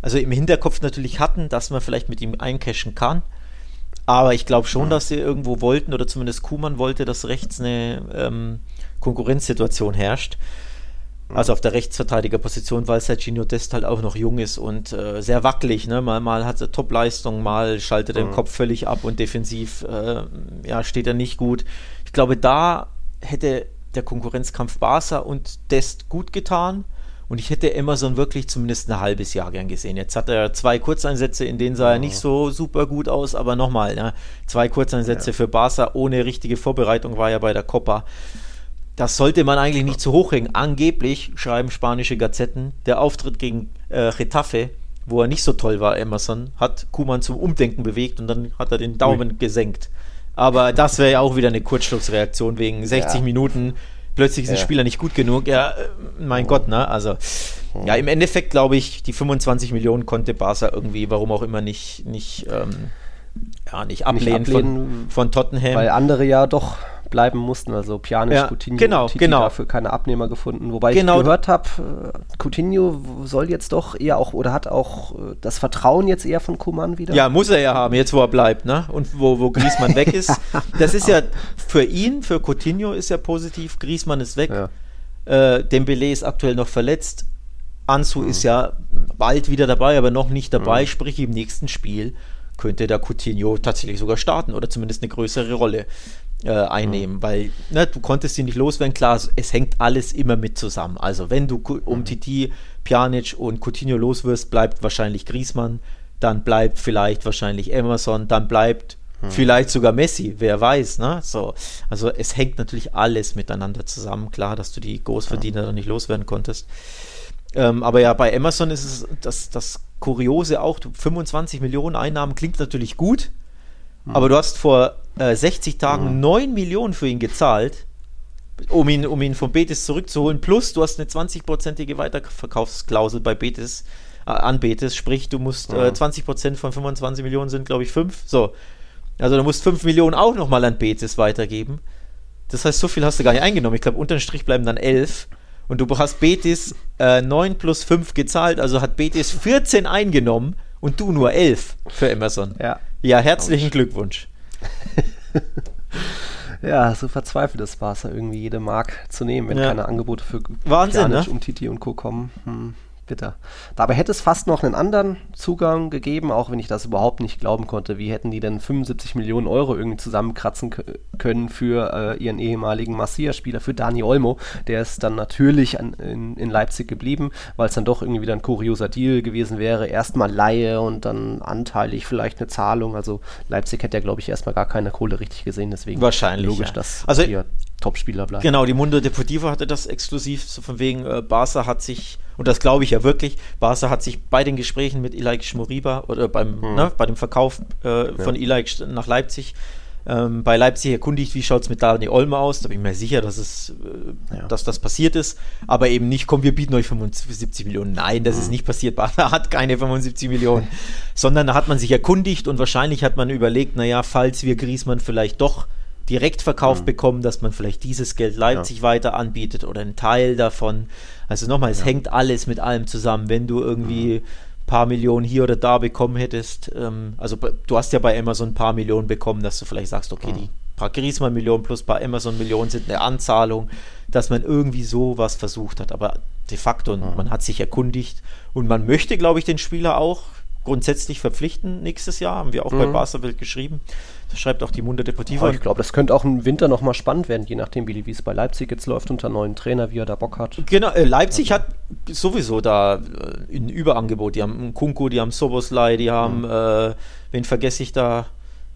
also im Hinterkopf natürlich hatten, dass man vielleicht mit ihm eincashen kann. Aber ich glaube schon, dass sie irgendwo wollten, oder zumindest Kuhmann wollte, dass rechts eine ähm, Konkurrenzsituation herrscht. Also auf der Rechtsverteidigerposition, weil Sergio Dest halt auch noch jung ist und äh, sehr wackelig. Ne? Mal, mal hat er Top-Leistung, mal schaltet er mhm. den Kopf völlig ab und defensiv äh, ja, steht er nicht gut. Ich glaube, da hätte der Konkurrenzkampf Barca und Dest gut getan. Und ich hätte Emerson wirklich zumindest ein halbes Jahr gern gesehen. Jetzt hat er zwei Kurzeinsätze, in denen sah er nicht so super gut aus, aber nochmal, ne? zwei Kurzeinsätze ja. für Barca ohne richtige Vorbereitung war ja bei der Copa. Das sollte man eigentlich nicht zu hoch hängen. Angeblich schreiben spanische Gazetten, der Auftritt gegen äh, Getafe, wo er nicht so toll war, Emerson, hat Kuman zum Umdenken bewegt und dann hat er den Daumen Ui. gesenkt. Aber das wäre ja auch wieder eine Kurzschlussreaktion wegen 60 ja. Minuten. Plötzlich ist ja. Spieler nicht gut genug. Ja, äh, mein. Gott, ne? Also, ja, im Endeffekt glaube ich, die 25 Millionen konnte Barca irgendwie, warum auch immer, nicht, nicht, ähm, ja, nicht ablehnen, nicht ablehnen von, von Tottenham. Weil andere ja doch bleiben mussten. Also Pjanic, ja, Coutinho, genau, Titi genau. dafür keine Abnehmer gefunden. Wobei genau. ich gehört habe, äh, Coutinho soll jetzt doch eher auch oder hat auch äh, das Vertrauen jetzt eher von Kuman wieder. Ja, muss er ja haben, jetzt wo er bleibt, ne? Und wo, wo Griezmann weg [laughs] ist. Das ist ja für ihn, für Coutinho ist ja positiv. Griezmann ist weg. Ja. Äh, Dembele ist aktuell noch verletzt. Ansu mhm. ist ja bald wieder dabei, aber noch nicht dabei, mhm. sprich im nächsten Spiel könnte der Coutinho tatsächlich sogar starten oder zumindest eine größere Rolle äh, einnehmen, mhm. weil ne, du konntest ihn nicht loswerden. Klar, es hängt alles immer mit zusammen. Also wenn du um mhm. Titi, Pjanic und Coutinho los wirst, bleibt wahrscheinlich Griezmann, dann bleibt vielleicht wahrscheinlich Emerson, dann bleibt mhm. vielleicht sogar Messi, wer weiß. Ne? So, also es hängt natürlich alles miteinander zusammen. Klar, dass du die Großverdiener ja. nicht loswerden konntest. Ähm, aber ja, bei Emerson ist es das, das Kuriose auch, 25 Millionen Einnahmen klingt natürlich gut, mhm. aber du hast vor äh, 60 Tagen mhm. 9 Millionen für ihn gezahlt, um ihn, um ihn von Betis zurückzuholen. Plus, du hast eine 20-prozentige Weiterverkaufsklausel bei Betis, äh, an Betis, sprich, du musst mhm. äh, 20% von 25 Millionen sind, glaube ich, 5. So. Also du musst 5 Millionen auch nochmal an Betis weitergeben. Das heißt, so viel hast du gar nicht eingenommen. Ich glaube, unterm Strich bleiben dann 11. Und du hast Betis äh, 9 plus 5 gezahlt, also hat Betis 14 eingenommen und du nur 11 für Emerson. Ja. Ja, herzlichen Glückwunsch. [laughs] ja, so verzweifelt ist Barca irgendwie jede Mark zu nehmen, wenn ja. keine Angebote für Wahnsinn, Pjanic, ne? um Titi und Co. kommen. Hm bitter. Dabei hätte es fast noch einen anderen Zugang gegeben, auch wenn ich das überhaupt nicht glauben konnte. Wie hätten die denn 75 Millionen Euro irgendwie zusammenkratzen können für äh, ihren ehemaligen Masia-Spieler, für Dani Olmo? Der ist dann natürlich an, in, in, Leipzig geblieben, weil es dann doch irgendwie wieder ein kurioser Deal gewesen wäre. Erstmal Laie und dann anteilig vielleicht eine Zahlung. Also Leipzig hätte ja, glaube ich, erstmal gar keine Kohle richtig gesehen. Deswegen Wahrscheinlich, logisch, ja. dass also, hier Topspieler bleiben. Genau, die Mundo Deportivo hatte das exklusiv, so von wegen äh, Barca hat sich und das glaube ich ja wirklich, Barca hat sich bei den Gesprächen mit Ilaik Schmoriba oder beim, hm. ne, bei dem Verkauf äh, ja. von Ilaik nach Leipzig ähm, bei Leipzig erkundigt, wie schaut es mit Dani Olmo aus. Da bin ich mir sicher, dass, es, äh, ja. dass das passiert ist. Aber eben nicht, komm, wir bieten euch 75 Millionen. Nein, das mhm. ist nicht passiert. Barca hat keine 75 Millionen. [laughs] Sondern da hat man sich erkundigt und wahrscheinlich hat man überlegt, naja, falls wir Griesmann vielleicht doch direkt verkauft mhm. bekommen, dass man vielleicht dieses Geld Leipzig ja. weiter anbietet oder einen Teil davon. Also nochmal, es ja. hängt alles mit allem zusammen. Wenn du irgendwie ein paar Millionen hier oder da bekommen hättest, ähm, also du hast ja bei Amazon ein paar Millionen bekommen, dass du vielleicht sagst, okay, mhm. die paar Griezmann-Millionen plus paar Amazon-Millionen sind eine Anzahlung, dass man irgendwie so was versucht hat. Aber de facto, mhm. man hat sich erkundigt und man möchte, glaube ich, den Spieler auch grundsätzlich verpflichten nächstes Jahr, haben wir auch mhm. bei Barca-Welt geschrieben. Das schreibt auch die Munde Deportiva. ich glaube, das könnte auch im Winter nochmal spannend werden, je nachdem, wie es bei Leipzig jetzt läuft unter neuen Trainer, wie er da Bock hat. Genau, äh, Leipzig also. hat sowieso da äh, ein Überangebot. Die haben Kunku, die haben Soboslai, die haben, mhm. äh, wen vergesse ich da?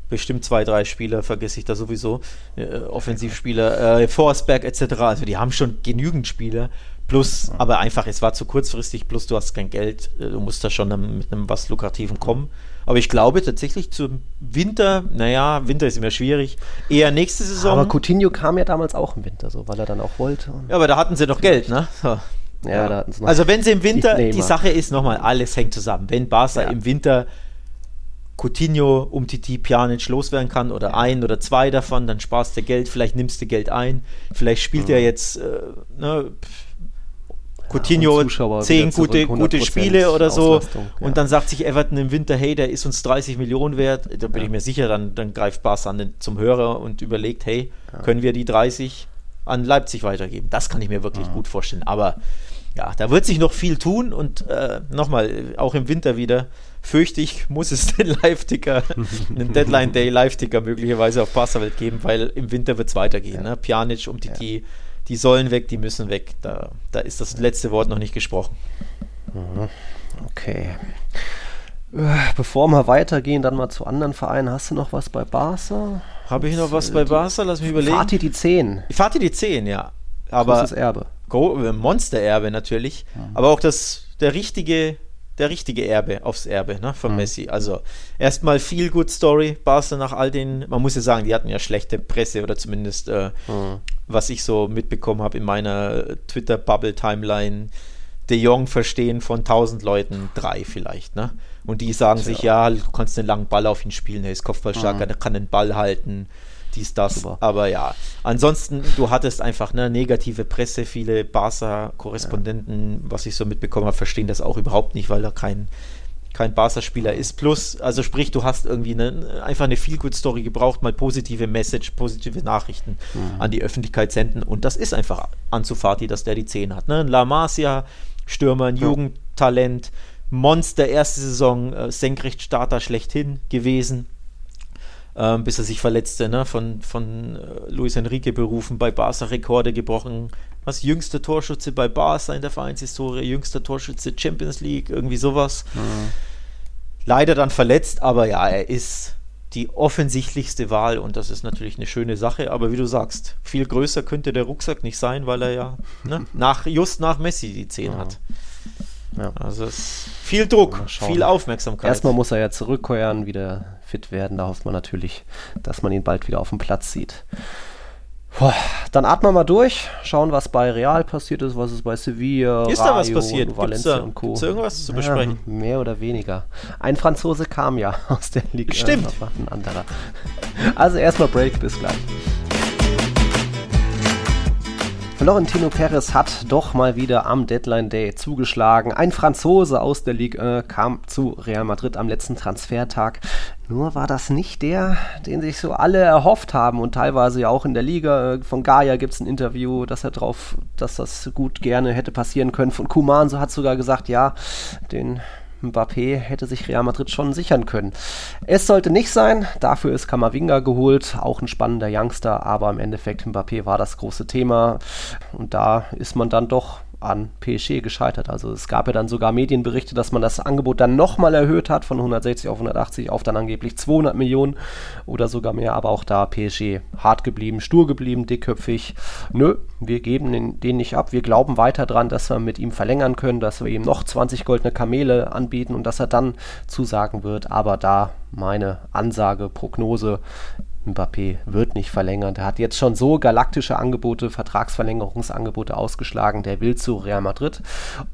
Bestimmt zwei, drei Spieler vergesse ich da sowieso. Äh, Offensivspieler, äh, Forsberg etc. Also die haben schon genügend Spieler. Plus, aber einfach, es war zu kurzfristig, plus du hast kein Geld, äh, du musst da schon mit einem was Lukrativen kommen. Aber ich glaube tatsächlich zum Winter, naja, Winter ist immer schwierig, eher nächste Saison. Aber Coutinho kam ja damals auch im Winter, so, weil er dann auch wollte. Ja, aber da hatten sie noch Geld, ne? So. Ja, ja. Da hatten sie noch also wenn sie im Winter, die, die Sache ist nochmal, alles hängt zusammen. Wenn Barca ja. im Winter Coutinho um Titi Pjanic loswerden kann oder ein oder zwei davon, dann sparst du Geld, vielleicht nimmst du Geld ein, vielleicht spielt mhm. er jetzt äh, ne, Coutinho ja, zehn gute, gute Spiele oder so. Ja. Und dann sagt sich Everton im Winter, hey, der ist uns 30 Millionen wert. Da bin ja. ich mir sicher, dann, dann greift Barca an den, zum Hörer und überlegt, hey, können wir die 30 an Leipzig weitergeben? Das kann ich mir wirklich gut vorstellen. Aber ja, da wird sich noch viel tun und äh, nochmal, auch im Winter wieder, fürchte ich, muss es [laughs] den Live-Ticker, einen Deadline-Day Live-Ticker möglicherweise auf Barca-Welt geben, weil im Winter wird es weitergehen. Ne? Pjanic um die, die die sollen weg, die müssen weg. Da, da ist das letzte Wort noch nicht gesprochen. Mhm. Okay. Äh, bevor wir weitergehen, dann mal zu anderen Vereinen. Hast du noch was bei Barca? Habe ich noch was bei Barca? Lass mich überlegen. Fatih die 10. Fatih die 10, ja. Aber Großes Erbe. Äh, Monstererbe natürlich. Ja. Aber auch das, der richtige der richtige Erbe aufs Erbe ne, von mhm. Messi. Also erstmal viel Good Story. Barca nach all den, man muss ja sagen, die hatten ja schlechte Presse oder zumindest äh, mhm. was ich so mitbekommen habe in meiner Twitter-Bubble-Timeline. De Jong verstehen von 1000 Leuten drei vielleicht. Ne? Und die sagen ja. sich, ja, du kannst den langen Ball auf ihn spielen, er ist kopfballstark, mhm. er kann den Ball halten dies, das. Super. Aber ja, ansonsten, du hattest einfach eine negative Presse. Viele Barca-Korrespondenten, ja. was ich so mitbekommen habe, verstehen das auch überhaupt nicht, weil da kein, kein Barca-Spieler ist. Plus, also sprich, du hast irgendwie eine, einfach eine Feel-Good-Story gebraucht, mal positive Message, positive Nachrichten mhm. an die Öffentlichkeit senden. Und das ist einfach Anzufati, dass der die 10 hat. Ne? La Masia, Stürmer, ein ja. Jugendtalent, Monster, erste Saison, äh, Senkrechtstarter schlechthin gewesen ähm, bis er sich verletzte, ne? von, von äh, Luis Enrique berufen, bei Barca Rekorde gebrochen. Was jüngster Torschütze bei Barca in der Vereinshistorie, jüngster Torschütze Champions League, irgendwie sowas. Mhm. Leider dann verletzt, aber ja, er ist die offensichtlichste Wahl und das ist natürlich eine schöne Sache, aber wie du sagst, viel größer könnte der Rucksack nicht sein, weil er ja ne, nach, just nach Messi die 10 ja. hat. Ja. Also es viel Druck, viel Aufmerksamkeit. Erstmal muss er ja zurückkehren, wieder fit werden. Da hofft man natürlich, dass man ihn bald wieder auf dem Platz sieht. Boah, dann atmen wir mal durch, schauen, was bei Real passiert ist, was ist bei Sevilla, ist Rayo, da was passiert? Valencia da, und Co. Gibt's irgendwas zu besprechen? Ja, mehr oder weniger. Ein Franzose kam ja [laughs] aus der Liga. Stimmt. Äh, ein anderer. Also erstmal Break, bis gleich. Florentino Perez hat doch mal wieder am Deadline Day zugeschlagen. Ein Franzose aus der Ligue kam zu Real Madrid am letzten Transfertag. Nur war das nicht der, den sich so alle erhofft haben und teilweise ja auch in der Liga. Von Gaia gibt es ein Interview, dass er drauf, dass das gut gerne hätte passieren können. Von Kuman, so hat sogar gesagt, ja, den Mbappé hätte sich Real Madrid schon sichern können. Es sollte nicht sein, dafür ist Kamavinga geholt, auch ein spannender Youngster, aber im Endeffekt Mbappé war das große Thema und da ist man dann doch an PSG gescheitert. Also es gab ja dann sogar Medienberichte, dass man das Angebot dann nochmal erhöht hat von 160 auf 180 auf dann angeblich 200 Millionen oder sogar mehr. Aber auch da PSG hart geblieben, stur geblieben, dickköpfig. Nö, wir geben den, den nicht ab. Wir glauben weiter dran, dass wir mit ihm verlängern können, dass wir ihm noch 20 goldene Kamele anbieten und dass er dann zusagen wird. Aber da meine Ansage, Prognose, Mbappé wird nicht verlängern. Der hat jetzt schon so galaktische Angebote, Vertragsverlängerungsangebote ausgeschlagen. Der will zu Real Madrid.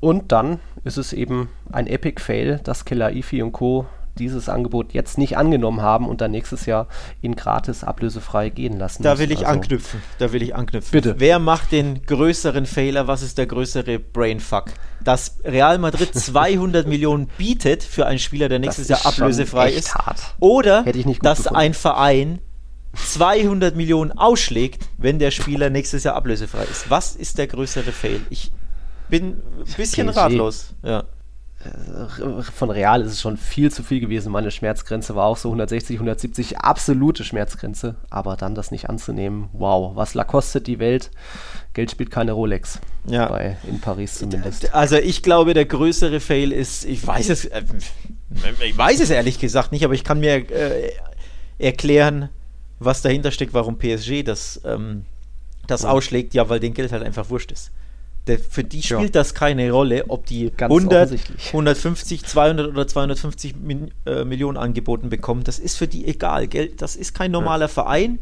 Und dann ist es eben ein Epic Fail, dass Killer Ifi und Co dieses Angebot jetzt nicht angenommen haben und dann nächstes Jahr ihn gratis ablösefrei gehen lassen. Da will ich also, anknüpfen. Da will ich anknüpfen. Bitte. Wer macht den größeren Fehler? Was ist der größere Brainfuck? Dass Real Madrid [laughs] 200 Millionen bietet für einen Spieler, der nächstes Jahr ablösefrei ist. Hart. Oder dass ein Verein 200 Millionen ausschlägt, wenn der Spieler nächstes Jahr ablösefrei ist. Was ist der größere Fail? Ich bin ein bisschen PSG. ratlos. Ja. Äh, von Real ist es schon viel zu viel gewesen. Meine Schmerzgrenze war auch so 160, 170, absolute Schmerzgrenze. Aber dann das nicht anzunehmen, wow, was la kostet die Welt? Geld spielt keine Rolex. Ja. Bei, in Paris zumindest. Also ich glaube, der größere Fail ist, ich weiß es, äh, ich weiß es ehrlich gesagt nicht, aber ich kann mir äh, erklären, was dahinter steckt, warum PSG das, ähm, das ausschlägt, ja, weil den Geld halt einfach wurscht ist. Der, für die spielt ja. das keine Rolle, ob die 100, 150, 200 oder 250 Min, äh, Millionen angeboten bekommen. Das ist für die egal. Geld, das ist kein normaler ja. Verein.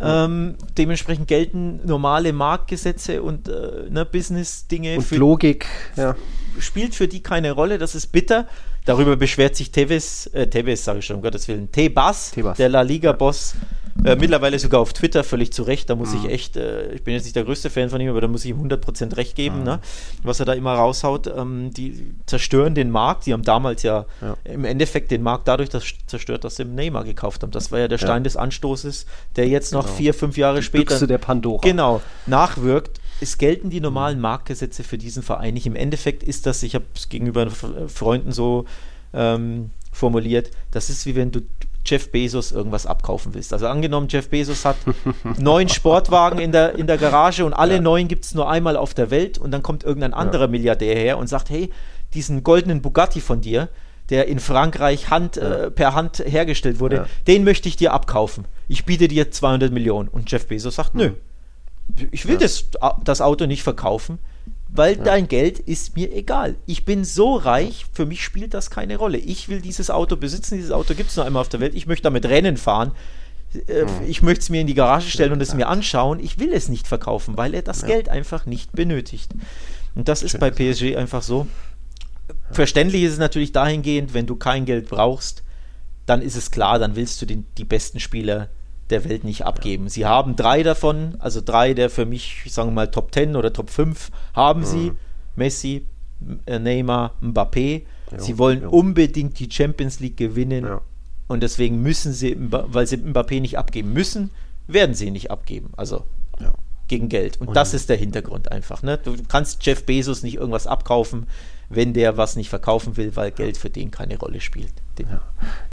Ähm, dementsprechend gelten normale Marktgesetze und äh, ne, Business-Dinge. Und Logik. Ja. Spielt für die keine Rolle. Das ist bitter. Darüber beschwert sich Tevez, äh, Tevez sage ich schon, um Gottes Willen, Tebas, der La Liga-Boss, äh, mittlerweile sogar auf Twitter völlig zu Recht. Da muss mhm. ich echt, äh, ich bin jetzt nicht der größte Fan von ihm, aber da muss ich ihm 100% recht geben, mhm. ne? was er da immer raushaut. Ähm, die zerstören den Markt. Die haben damals ja, ja, im Endeffekt den Markt dadurch das zerstört, dass sie Neymar gekauft haben. Das war ja der Stein ja. des Anstoßes, der jetzt noch genau. vier, fünf Jahre die später. Büchse der Pandora. Genau, nachwirkt es gelten die normalen Marktgesetze für diesen Verein nicht. Im Endeffekt ist das, ich habe es gegenüber Freunden so ähm, formuliert, das ist wie wenn du Jeff Bezos irgendwas abkaufen willst. Also angenommen, Jeff Bezos hat [laughs] neun Sportwagen in der, in der Garage und alle ja. neun gibt es nur einmal auf der Welt und dann kommt irgendein anderer ja. Milliardär her und sagt, hey, diesen goldenen Bugatti von dir, der in Frankreich Hand, ja. äh, per Hand hergestellt wurde, den möchte ich dir abkaufen. Ich biete dir 200 Millionen. Und Jeff Bezos sagt, nö, ich will das, das Auto nicht verkaufen weil ja. dein Geld ist mir egal. Ich bin so reich, für mich spielt das keine Rolle. Ich will dieses Auto besitzen, dieses Auto gibt es nur einmal auf der Welt. Ich möchte damit Rennen fahren. Äh, mhm. Ich möchte es mir in die Garage stellen und es mir anschauen. Ich will es nicht verkaufen, weil er das ja. Geld einfach nicht benötigt. Und das Schön ist bei PSG einfach so. Verständlich ist es natürlich dahingehend, wenn du kein Geld brauchst, dann ist es klar, dann willst du den, die besten Spieler der Welt nicht abgeben. Sie haben drei davon, also drei der für mich, sagen wir mal, Top 10 oder Top 5 haben mhm. sie. Messi, äh, Neymar, Mbappé. Ja, sie wollen ja. unbedingt die Champions League gewinnen ja. und deswegen müssen sie, weil sie Mbappé nicht abgeben müssen, werden sie ihn nicht abgeben. Also gegen Geld. Und, und das ist der Hintergrund einfach. Ne? Du kannst Jeff Bezos nicht irgendwas abkaufen, wenn der was nicht verkaufen will, weil Geld für den keine Rolle spielt. Ja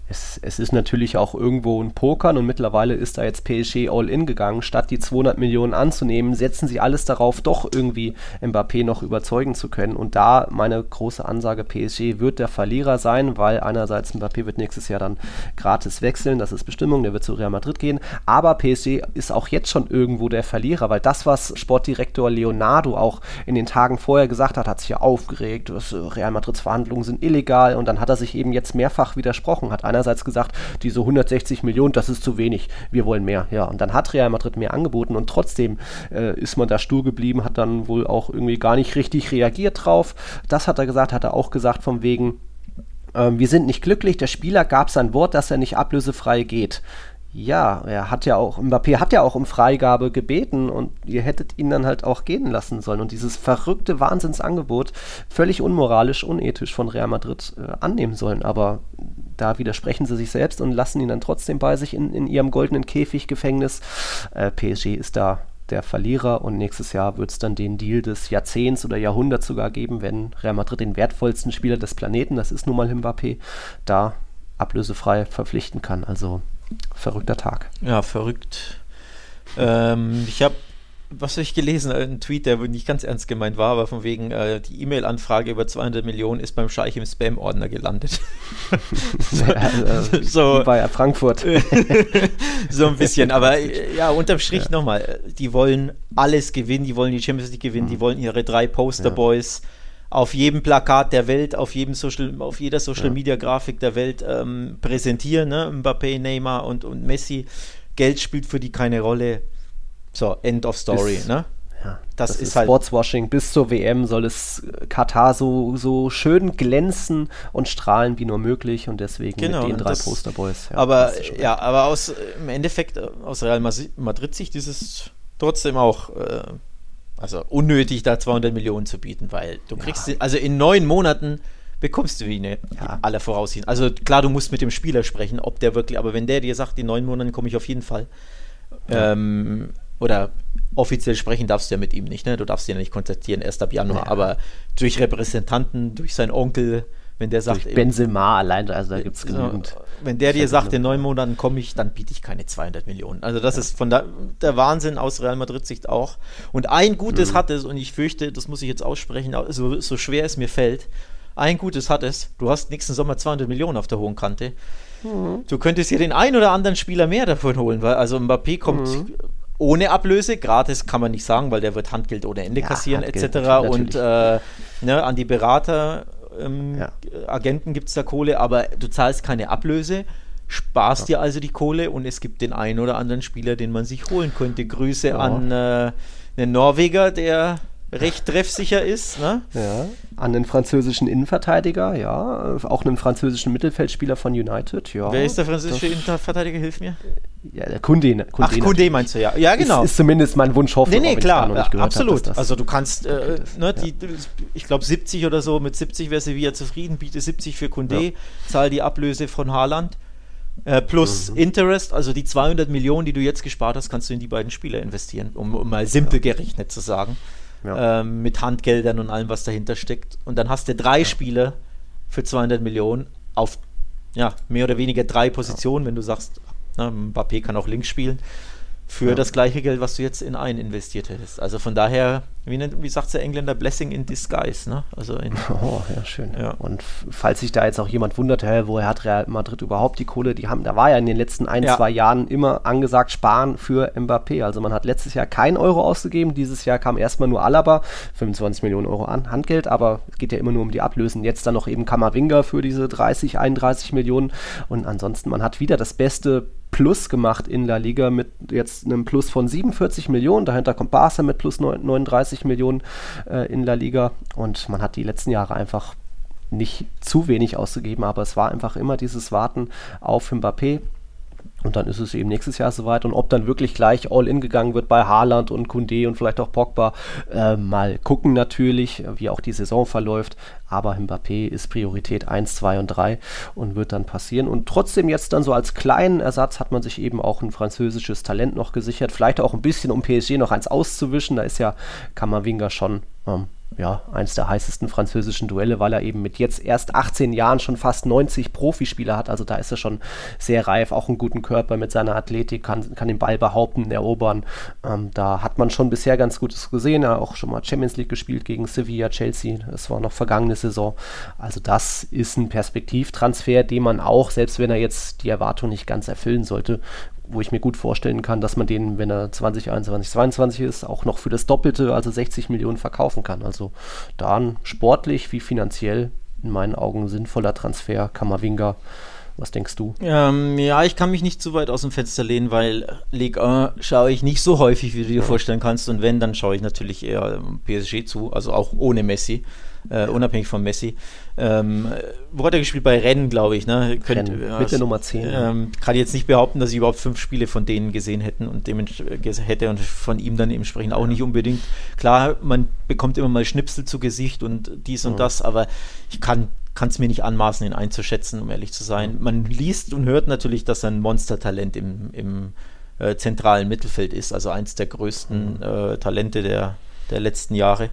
es, es, ist natürlich auch irgendwo ein Pokern und mittlerweile ist da jetzt PSG all in gegangen. Statt die 200 Millionen anzunehmen, setzen sie alles darauf, doch irgendwie Mbappé noch überzeugen zu können. Und da meine große Ansage, PSG wird der Verlierer sein, weil einerseits Mbappé wird nächstes Jahr dann gratis wechseln, das ist Bestimmung, der wird zu Real Madrid gehen. Aber PSG ist auch jetzt schon irgendwo der Verlierer, weil das, was Sportdirektor Leonardo auch in den Tagen vorher gesagt hat, hat sich ja aufgeregt, dass Real Madrids Verhandlungen sind illegal und dann hat er sich eben jetzt mehrfach widersprochen, hat einer einerseits gesagt, diese 160 Millionen, das ist zu wenig, wir wollen mehr. Ja, und dann hat Real Madrid mehr angeboten und trotzdem äh, ist man da stur geblieben, hat dann wohl auch irgendwie gar nicht richtig reagiert drauf. Das hat er gesagt, hat er auch gesagt, von wegen, äh, wir sind nicht glücklich, der Spieler gab sein Wort, dass er nicht ablösefrei geht. Ja, er hat ja auch, Mbappé hat ja auch um Freigabe gebeten und ihr hättet ihn dann halt auch gehen lassen sollen. Und dieses verrückte Wahnsinnsangebot, völlig unmoralisch, unethisch von Real Madrid äh, annehmen sollen. Aber da widersprechen sie sich selbst und lassen ihn dann trotzdem bei sich in, in ihrem goldenen Käfiggefängnis. Äh, PSG ist da der Verlierer und nächstes Jahr wird es dann den Deal des Jahrzehnts oder Jahrhunderts sogar geben, wenn Real Madrid den wertvollsten Spieler des Planeten, das ist nun mal Mbappé, da ablösefrei verpflichten kann. Also verrückter Tag. Ja, verrückt. ähm, ich habe was habe ich gelesen? Ein Tweet, der nicht ganz ernst gemeint war, aber von wegen, äh, die E-Mail-Anfrage über 200 Millionen ist beim Scheich im Spam-Ordner gelandet. [laughs] ja, also, [laughs] so, bei Frankfurt. [laughs] so ein bisschen, aber ja, unterm Strich ja. nochmal, die wollen alles gewinnen, die wollen die Champions League gewinnen, mhm. die wollen ihre drei Poster-Boys ja. Auf jedem Plakat der Welt, auf, jedem Social, auf jeder Social-Media-Grafik der Welt ähm, präsentieren, ne? Mbappé, Neymar und, und Messi. Geld spielt für die keine Rolle so, End of Story, bis, ne? Ja, das, das ist, ist halt Sportswashing. Bis zur WM soll es äh, Katar so, so schön glänzen und strahlen wie nur möglich und deswegen genau, mit den drei das, Posterboys. Ja, aber ja, aber aus im Endeffekt äh, aus Real Madrid-Sicht ist es trotzdem auch äh, also unnötig, da 200 Millionen zu bieten, weil du kriegst, ja. also in neun Monaten bekommst du ihn ne, ja. aller Voraussicht. Also klar, du musst mit dem Spieler sprechen, ob der wirklich, aber wenn der dir sagt, in neun Monaten komme ich auf jeden Fall. Ähm, oder offiziell sprechen darfst du ja mit ihm nicht, ne? Du darfst ihn ja nicht kontaktieren erst ab Januar, ja. aber durch Repräsentanten, durch seinen Onkel, wenn der sagt. Durch Benzema allein, also da gibt es genügend. Wenn der dir sagt, in neun Monaten komme ich, dann biete ich keine 200 Millionen. Also das ja. ist von der, der, Wahnsinn aus Real Madrid-Sicht auch. Und ein Gutes mhm. hat es, und ich fürchte, das muss ich jetzt aussprechen, so, so schwer es mir fällt, ein Gutes hat es, du hast nächsten Sommer 200 Millionen auf der hohen Kante. Mhm. Du könntest hier den einen oder anderen Spieler mehr davon holen, weil also Mbappé kommt mhm ohne Ablöse. Gratis kann man nicht sagen, weil der wird Handgeld ohne Ende ja, kassieren Handgeld, etc. Und äh, ne, an die Berater, ähm, ja. Agenten gibt es da Kohle, aber du zahlst keine Ablöse, sparst ja. dir also die Kohle und es gibt den einen oder anderen Spieler, den man sich holen könnte. Grüße an äh, einen Norweger, der recht treffsicher ist. Ne? Ja, an den französischen Innenverteidiger, ja, auch einen französischen Mittelfeldspieler von United, ja. Wer ist der französische Innenverteidiger? Hilf mir. Ja, der Kunde. Kunde Ach, Kunde meinst du, ja. Ja, genau. Ist, ist zumindest mein Wunsch, hoffe Nee, nee, klar, absolut. Hab, also du kannst, äh, ne, die, ich glaube 70 oder so, mit 70 wäre Sevilla zufrieden, biete 70 für Kunde, ja. zahl die Ablöse von Haaland. Äh, plus mhm. Interest, also die 200 Millionen, die du jetzt gespart hast, kannst du in die beiden Spieler investieren, um, um mal simpel ja. gerechnet zu sagen ja. ähm, mit Handgeldern und allem, was dahinter steckt. Und dann hast du drei ja. Spiele für 200 Millionen auf ja, mehr oder weniger drei Positionen, wenn du sagst, na, Mbappé kann auch links spielen für ja. das gleiche Geld, was du jetzt in einen investiert hättest. Also von daher, wie, nennt, wie sagt der Engländer, Blessing in Disguise. Ne? Also in, [laughs] oh, ja, schön. Ja. Und falls sich da jetzt auch jemand wundert, hä, woher hat Real Madrid überhaupt die Kohle? Die haben, da war ja in den letzten ein, ja. zwei Jahren immer angesagt, sparen für Mbappé. Also man hat letztes Jahr keinen Euro ausgegeben, dieses Jahr kam erstmal nur Alaba, 25 Millionen Euro an Handgeld, aber es geht ja immer nur um die Ablösen. Jetzt dann noch eben Kamavinga für diese 30, 31 Millionen. Und ansonsten, man hat wieder das beste Plus gemacht in La Liga mit jetzt einem Plus von 47 Millionen. Dahinter kommt Barca mit plus 39 Millionen äh, in La Liga. Und man hat die letzten Jahre einfach nicht zu wenig ausgegeben, aber es war einfach immer dieses Warten auf Mbappé. Und dann ist es eben nächstes Jahr soweit. Und ob dann wirklich gleich All-In gegangen wird bei Haaland und Kunde und vielleicht auch Pogba, äh, mal gucken natürlich, wie auch die Saison verläuft. Aber Mbappé ist Priorität 1, 2 und 3 und wird dann passieren. Und trotzdem jetzt dann so als kleinen Ersatz hat man sich eben auch ein französisches Talent noch gesichert. Vielleicht auch ein bisschen, um PSG noch eins auszuwischen. Da ist ja Kammerwinger schon ähm, ja, eins der heißesten französischen Duelle, weil er eben mit jetzt erst 18 Jahren schon fast 90 Profispieler hat. Also da ist er schon sehr reif, auch einen guten Körper mit seiner Athletik, kann, kann den Ball behaupten, erobern. Ähm, da hat man schon bisher ganz Gutes gesehen. Er hat auch schon mal Champions League gespielt gegen Sevilla, Chelsea. Das war noch vergangene Saison. Also das ist ein Perspektivtransfer, den man auch, selbst wenn er jetzt die Erwartung nicht ganz erfüllen sollte, wo ich mir gut vorstellen kann, dass man den, wenn er 2021, 2022 ist, auch noch für das Doppelte, also 60 Millionen verkaufen kann. Also da ein sportlich wie finanziell in meinen Augen sinnvoller Transfer, Kammerwinger. Was denkst du? Ähm, ja, ich kann mich nicht zu weit aus dem Fenster lehnen, weil Ligue 1 schaue ich nicht so häufig, wie du dir vorstellen kannst. Und wenn, dann schaue ich natürlich eher PSG zu, also auch ohne Messi äh, unabhängig von Messi. Ähm, wo hat er gespielt? Bei Rennen, glaube ich. Ne? Könnt, Rennen, ja, Mitte Nummer 10. Ähm, kann jetzt nicht behaupten, dass ich überhaupt fünf Spiele von denen gesehen hätten und hätte und von ihm dann entsprechend auch nicht unbedingt. Klar, man bekommt immer mal Schnipsel zu Gesicht und dies und mhm. das, aber ich kann kann es mir nicht anmaßen, ihn einzuschätzen, um ehrlich zu sein. Man liest und hört natürlich, dass er ein Monstertalent im, im äh, zentralen Mittelfeld ist, also eins der größten mhm. äh, Talente der, der letzten Jahre.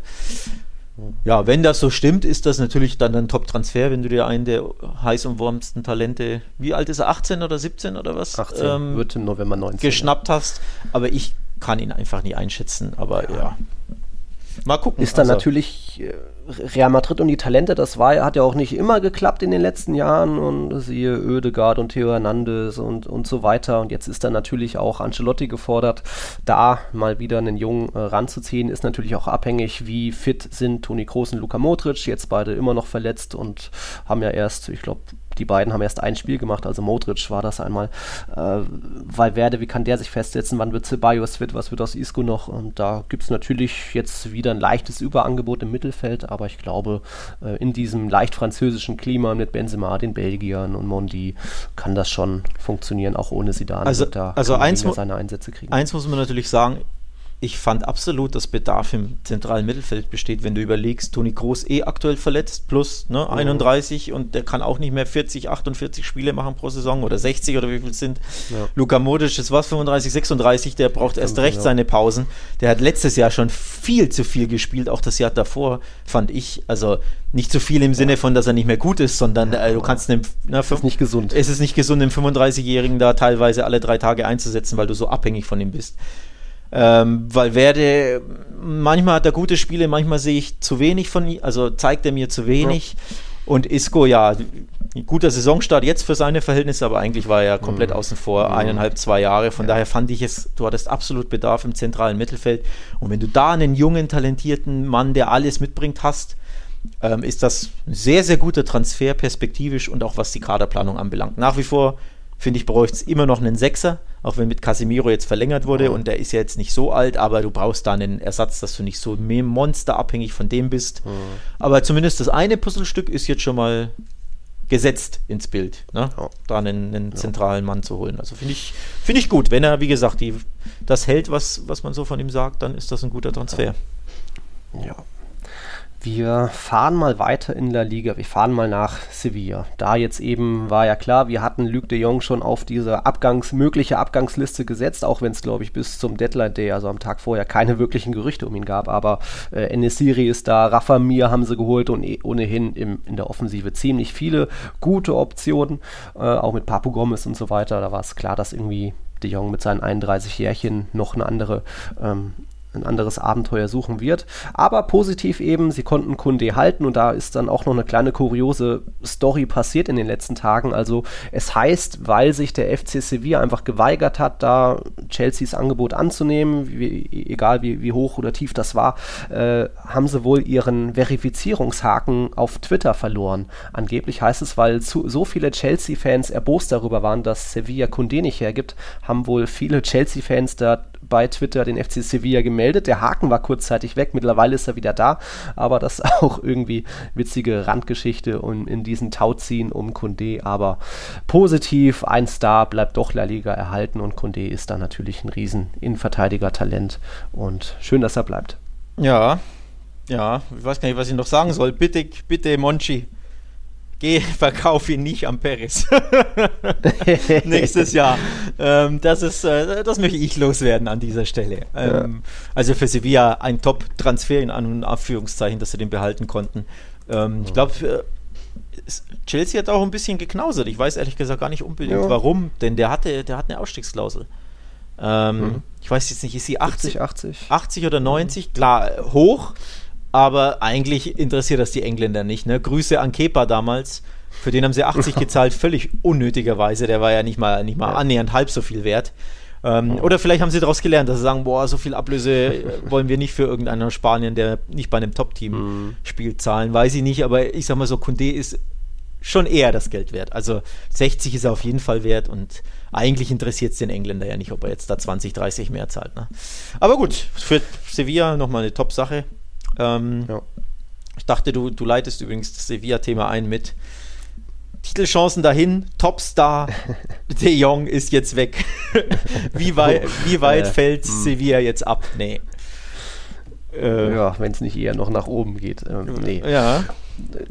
Ja, wenn das so stimmt, ist das natürlich dann ein Top-Transfer, wenn du dir einen der heiß umwormsten Talente, wie alt ist er, 18 oder 17 oder was? 18, ähm, wird im November 19. Geschnappt ja. hast. Aber ich kann ihn einfach nie einschätzen, aber ja. ja. Mal gucken. Ist dann also. natürlich äh, Real Madrid und die Talente, das war, hat ja auch nicht immer geklappt in den letzten Jahren und siehe Oedegaard und Theo Hernandez und, und so weiter. Und jetzt ist dann natürlich auch Ancelotti gefordert, da mal wieder einen Jungen äh, ranzuziehen. Ist natürlich auch abhängig, wie fit sind Toni Kroos und Luka Modric. Jetzt beide immer noch verletzt und haben ja erst, ich glaube, die beiden haben erst ein Spiel gemacht, also Modric war das einmal. Äh, Valverde, wie kann der sich festsetzen? Wann wird Ceballos fit? Was wird aus Isco noch? Und da gibt es natürlich jetzt wieder ein leichtes Überangebot im Mittelfeld, aber ich glaube, äh, in diesem leicht französischen Klima mit Benzema, den Belgiern und Mondi kann das schon funktionieren, auch ohne Zidane. Also, da also eins, seine Einsätze kriegen. eins muss man natürlich sagen, ich fand absolut, dass Bedarf im zentralen Mittelfeld besteht, wenn du überlegst, Toni Groß eh aktuell verletzt, plus ne, 31 mhm. und der kann auch nicht mehr 40, 48 Spiele machen pro Saison oder 60 oder wie viel es sind. Ja. Luka Modic, das war 35, 36, der braucht erst recht ja. seine Pausen. Der hat letztes Jahr schon viel zu viel gespielt, auch das Jahr davor, fand ich. Also nicht zu viel im Sinne von, dass er nicht mehr gut ist, sondern äh, du kannst einem, na, es ist nicht gesund. Es ist nicht gesund, den 35-Jährigen da teilweise alle drei Tage einzusetzen, weil du so abhängig von ihm bist. Ähm, Valverde, manchmal hat er gute Spiele, manchmal sehe ich zu wenig von ihm, also zeigt er mir zu wenig. Ja. Und Isco, ja, guter Saisonstart jetzt für seine Verhältnisse, aber eigentlich war er komplett mhm. außen vor, mhm. eineinhalb, zwei Jahre. Von ja. daher fand ich es, du hattest absolut Bedarf im zentralen Mittelfeld. Und wenn du da einen jungen, talentierten Mann, der alles mitbringt, hast, ähm, ist das ein sehr, sehr guter Transfer perspektivisch und auch was die Kaderplanung anbelangt. Nach wie vor finde ich, bräuchte es immer noch einen Sechser, auch wenn mit Casemiro jetzt verlängert wurde mhm. und der ist ja jetzt nicht so alt, aber du brauchst da einen Ersatz, dass du nicht so monsterabhängig von dem bist. Mhm. Aber zumindest das eine Puzzlestück ist jetzt schon mal gesetzt ins Bild, ne? Ja. da einen, einen zentralen Mann zu holen. Also finde ich, find ich gut. Wenn er, wie gesagt, die, das hält, was, was man so von ihm sagt, dann ist das ein guter Transfer. Ja. Wir fahren mal weiter in der Liga. Wir fahren mal nach Sevilla. Da jetzt eben war ja klar, wir hatten Luc de Jong schon auf diese Abgangs-, mögliche Abgangsliste gesetzt, auch wenn es, glaube ich, bis zum Deadline Day, also am Tag vorher, keine wirklichen Gerüchte um ihn gab. Aber äh, Enesiri ist da, Rafa Mir haben sie geholt und eh, ohnehin im, in der Offensive ziemlich viele gute Optionen, äh, auch mit Papu Gomez und so weiter. Da war es klar, dass irgendwie de Jong mit seinen 31 Jährchen noch eine andere ähm, ein anderes Abenteuer suchen wird. Aber positiv eben, sie konnten Kunde halten und da ist dann auch noch eine kleine kuriose Story passiert in den letzten Tagen. Also es heißt, weil sich der FC Sevilla einfach geweigert hat, da Chelseas Angebot anzunehmen, wie, egal wie, wie, hoch oder tief das war, äh, haben sie wohl ihren Verifizierungshaken auf Twitter verloren. Angeblich heißt es, weil zu, so viele Chelsea-Fans erbost darüber waren, dass Sevilla Kunde nicht hergibt, haben wohl viele Chelsea-Fans da bei Twitter den FC Sevilla gemeldet. Der Haken war kurzzeitig weg, mittlerweile ist er wieder da, aber das ist auch irgendwie witzige Randgeschichte und in diesen Tauziehen um Kunde, aber positiv, ein Star bleibt doch La Liga erhalten und Kunde ist da natürlich ein riesen Innenverteidiger-Talent und schön, dass er bleibt. Ja, ja, ich weiß gar nicht, was ich noch sagen soll. Bitte, bitte, Monchi, geh, [laughs] verkauf ihn nicht am Paris. [laughs] Nächstes Jahr. Ähm, das ist, äh, das möchte ich loswerden an dieser Stelle. Ähm, ja. Also für Sevilla ein Top-Transfer in An- und Abführungszeichen, dass sie den behalten konnten. Ähm, ja. Ich glaube, Chelsea hat auch ein bisschen geknausert. Ich weiß ehrlich gesagt gar nicht unbedingt ja. warum, denn der hatte, der hat eine Ausstiegsklausel. Ähm, mhm. Ich weiß jetzt nicht, ist sie 80, 80, 80 oder 90? Klar, hoch, aber eigentlich interessiert das die Engländer nicht. Ne? Grüße an Kepa damals. Für den haben sie 80 [laughs] gezahlt, völlig unnötigerweise. Der war ja nicht mal, nicht mal annähernd halb so viel wert. Ähm, oder vielleicht haben sie daraus gelernt, dass sie sagen, boah, so viel Ablöse äh, wollen wir nicht für irgendeinen Spanien, der nicht bei einem Top-Team mhm. spielt, zahlen. Weiß ich nicht, aber ich sag mal so, Kunde ist schon eher das Geld wert. Also 60 ist er auf jeden Fall wert und eigentlich interessiert es den Engländer ja nicht, ob er jetzt da 20, 30 mehr zahlt. Ne? Aber gut, für Sevilla nochmal eine Top-Sache. Ähm, ja. Ich dachte, du, du leitest übrigens das Sevilla-Thema ein mit Titelchancen dahin, Topstar [laughs] De Jong ist jetzt weg. [laughs] wie, wei wie weit äh, fällt hm. Sevilla jetzt ab? Nee. Äh, ja, wenn es nicht eher noch nach oben geht. Ähm, nee. Ja.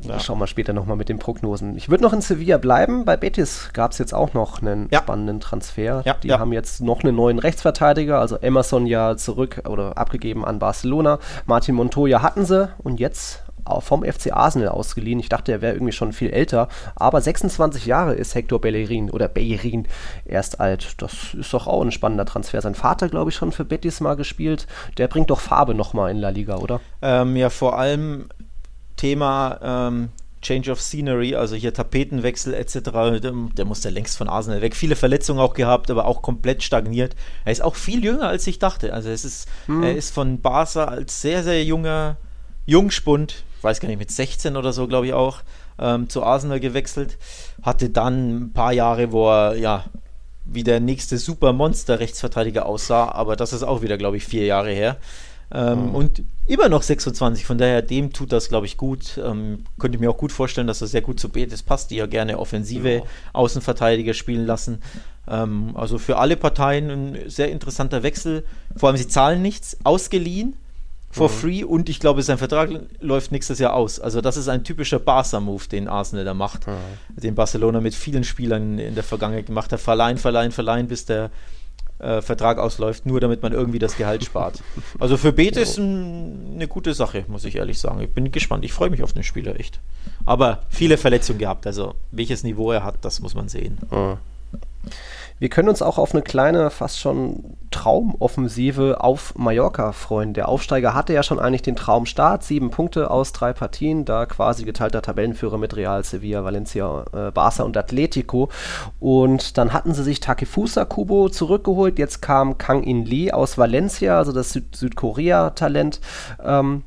Ja. Schauen wir später nochmal mit den Prognosen. Ich würde noch in Sevilla bleiben. Bei Betis gab es jetzt auch noch einen ja. spannenden Transfer. Ja, die haben jetzt noch einen neuen Rechtsverteidiger, also Emerson ja zurück oder abgegeben an Barcelona. Martin Montoya hatten sie und jetzt vom FC Arsenal ausgeliehen. Ich dachte, er wäre irgendwie schon viel älter, aber 26 Jahre ist Hector Bellerin oder Bellerin erst alt. Das ist doch auch ein spannender Transfer. Sein Vater, glaube ich, schon für Betis mal gespielt. Der bringt doch Farbe nochmal in La Liga, oder? Ähm, ja, vor allem Thema ähm, Change of Scenery, also hier Tapetenwechsel etc., der, der muss ja längst von Arsenal weg. Viele Verletzungen auch gehabt, aber auch komplett stagniert. Er ist auch viel jünger, als ich dachte. Also es ist, hm. er ist von Barca als sehr, sehr junger Jungspund, ich weiß gar nicht, mit 16 oder so, glaube ich auch, ähm, zu Arsenal gewechselt. Hatte dann ein paar Jahre, wo er ja wie der nächste Supermonster-Rechtsverteidiger aussah, aber das ist auch wieder, glaube ich, vier Jahre her. Ähm, mhm. Und immer noch 26, von daher dem tut das, glaube ich, gut. Ähm, könnte ich mir auch gut vorstellen, dass er sehr gut zu Betis passt, die ja gerne offensive ja. Außenverteidiger spielen lassen. Ähm, also für alle Parteien ein sehr interessanter Wechsel. Vor allem, sie zahlen nichts, ausgeliehen for mhm. free und ich glaube, sein Vertrag läuft nächstes Jahr aus. Also das ist ein typischer Barca-Move, den Arsenal da macht, mhm. den Barcelona mit vielen Spielern in der Vergangenheit gemacht hat. Verleihen, verleihen, verleihen, bis der äh, Vertrag ausläuft, nur damit man irgendwie das Gehalt spart. Also für Betis ein, eine gute Sache, muss ich ehrlich sagen. Ich bin gespannt. Ich freue mich auf den Spieler echt. Aber viele Verletzungen gehabt. Also welches Niveau er hat, das muss man sehen. Mhm. Wir können uns auch auf eine kleine, fast schon Traumoffensive auf Mallorca freuen. Der Aufsteiger hatte ja schon eigentlich den Traumstart, sieben Punkte aus drei Partien, da quasi geteilter Tabellenführer mit Real, Sevilla, Valencia, äh, Barca und Atletico. Und dann hatten sie sich Takefusa Kubo zurückgeholt. Jetzt kam Kang In Lee aus Valencia, also das Süd Südkorea-Talent. Ähm,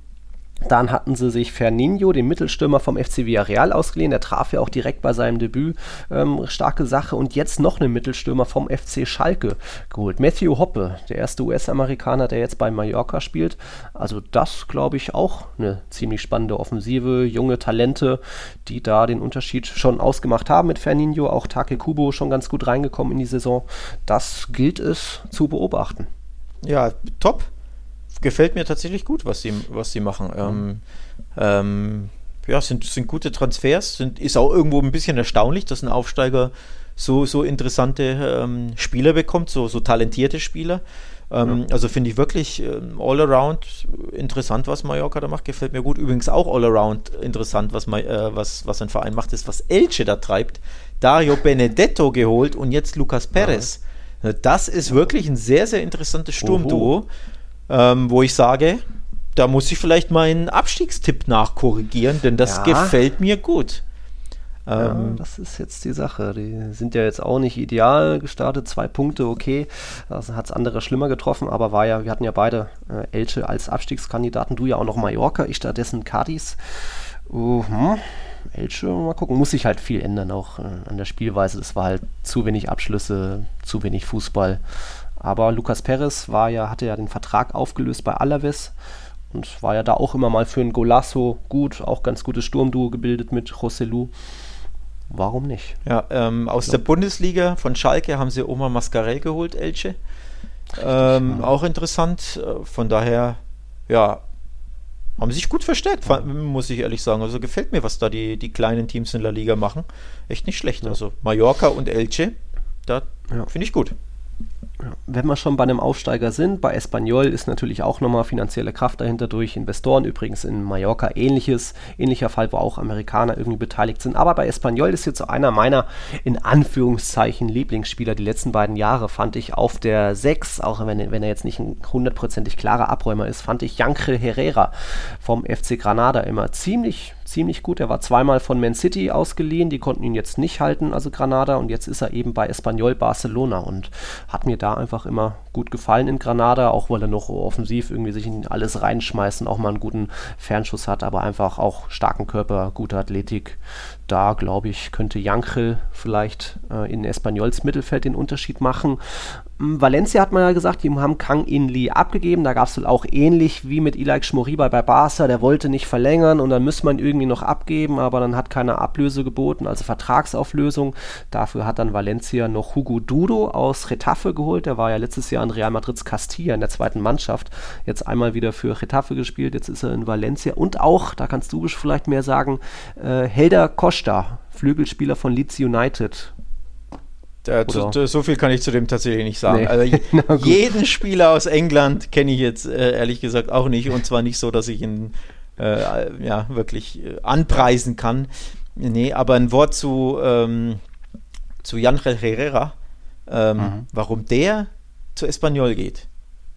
dann hatten sie sich Ferninho, den Mittelstürmer vom FC Villarreal, ausgeliehen. Der traf ja auch direkt bei seinem Debüt. Ähm, starke Sache. Und jetzt noch einen Mittelstürmer vom FC Schalke geholt. Matthew Hoppe, der erste US-Amerikaner, der jetzt bei Mallorca spielt. Also das, glaube ich, auch eine ziemlich spannende Offensive. Junge Talente, die da den Unterschied schon ausgemacht haben mit Ferninho. Auch Take Kubo schon ganz gut reingekommen in die Saison. Das gilt es zu beobachten. Ja, top gefällt mir tatsächlich gut, was sie, was sie machen. Ähm, ähm, ja, sind, sind gute Transfers, sind, ist auch irgendwo ein bisschen erstaunlich, dass ein Aufsteiger so, so interessante ähm, Spieler bekommt, so, so talentierte Spieler. Ähm, ja. Also finde ich wirklich ähm, all around interessant, was Mallorca da macht. Gefällt mir gut. Übrigens auch all around interessant, was, äh, was, was ein Verein macht, ist, was Elche da treibt. Dario [laughs] Benedetto geholt und jetzt Lucas Perez. Ja. Das ist wirklich ein sehr, sehr interessantes Sturmduo, ähm, wo ich sage, da muss ich vielleicht meinen Abstiegstipp nachkorrigieren, denn das ja. gefällt mir gut. Ja, ähm, das ist jetzt die Sache. Die sind ja jetzt auch nicht ideal gestartet. Zwei Punkte, okay. Das hat es andere schlimmer getroffen, aber war ja, wir hatten ja beide äh, Elche als Abstiegskandidaten. Du ja auch noch Mallorca, ich stattdessen Cadiz. Uh, hm. Elche, mal gucken. Muss sich halt viel ändern auch äh, an der Spielweise. Es war halt zu wenig Abschlüsse, zu wenig Fußball. Aber Lucas Perez war ja, hatte ja den Vertrag aufgelöst bei Alaves und war ja da auch immer mal für ein Golasso gut, auch ganz gutes Sturmduo gebildet mit Joselu. Warum nicht? Ja, ähm, aus der Bundesliga von Schalke haben sie Oma Mascarell geholt, Elche. Ähm, auch interessant. Äh, von daher, ja, haben sich gut verstärkt, ja. muss ich ehrlich sagen. Also gefällt mir, was da die, die kleinen Teams in der Liga machen. Echt nicht schlecht. Ja. Also Mallorca und Elche, da ja. finde ich gut. Wenn wir schon bei einem Aufsteiger sind, bei Espanyol ist natürlich auch nochmal finanzielle Kraft dahinter durch Investoren, übrigens in Mallorca ähnliches, ähnlicher Fall, wo auch Amerikaner irgendwie beteiligt sind. Aber bei Espanyol ist jetzt so einer meiner in Anführungszeichen Lieblingsspieler die letzten beiden Jahre, fand ich auf der 6, auch wenn, wenn er jetzt nicht ein hundertprozentig klarer Abräumer ist, fand ich Jankel Herrera vom FC Granada immer ziemlich ziemlich gut. Er war zweimal von Man City ausgeliehen, die konnten ihn jetzt nicht halten, also Granada, und jetzt ist er eben bei Espanyol Barcelona und hat mir da einfach immer gut gefallen in Granada, auch weil er noch offensiv irgendwie sich in alles reinschmeißt und auch mal einen guten Fernschuss hat, aber einfach auch starken Körper, gute Athletik. Da glaube ich, könnte Jankel vielleicht äh, in Espanyols Mittelfeld den Unterschied machen. Hm, Valencia hat man ja gesagt, die haben Kang In Lee abgegeben. Da gab es wohl auch ähnlich wie mit Ilaik Schmoriba bei Barca. Der wollte nicht verlängern und dann müsste man irgendwie noch abgeben, aber dann hat keine Ablöse geboten, also Vertragsauflösung. Dafür hat dann Valencia noch Hugo Dudo aus Retafe geholt. Der war ja letztes Jahr in Real Madrids Castilla in der zweiten Mannschaft. Jetzt einmal wieder für Retafe gespielt, jetzt ist er in Valencia. Und auch, da kannst du vielleicht mehr sagen, äh, Helder Costa, Flügelspieler von Leeds United äh, zu, so viel kann ich zu dem tatsächlich nicht sagen. Nee. Also [laughs] jeden Spieler aus England kenne ich jetzt äh, ehrlich gesagt auch nicht und zwar nicht so, dass ich ihn äh, ja, wirklich äh, anpreisen kann. Nee, aber ein Wort zu, ähm, zu Jan Herrera, ähm, mhm. warum der zu Espanyol geht.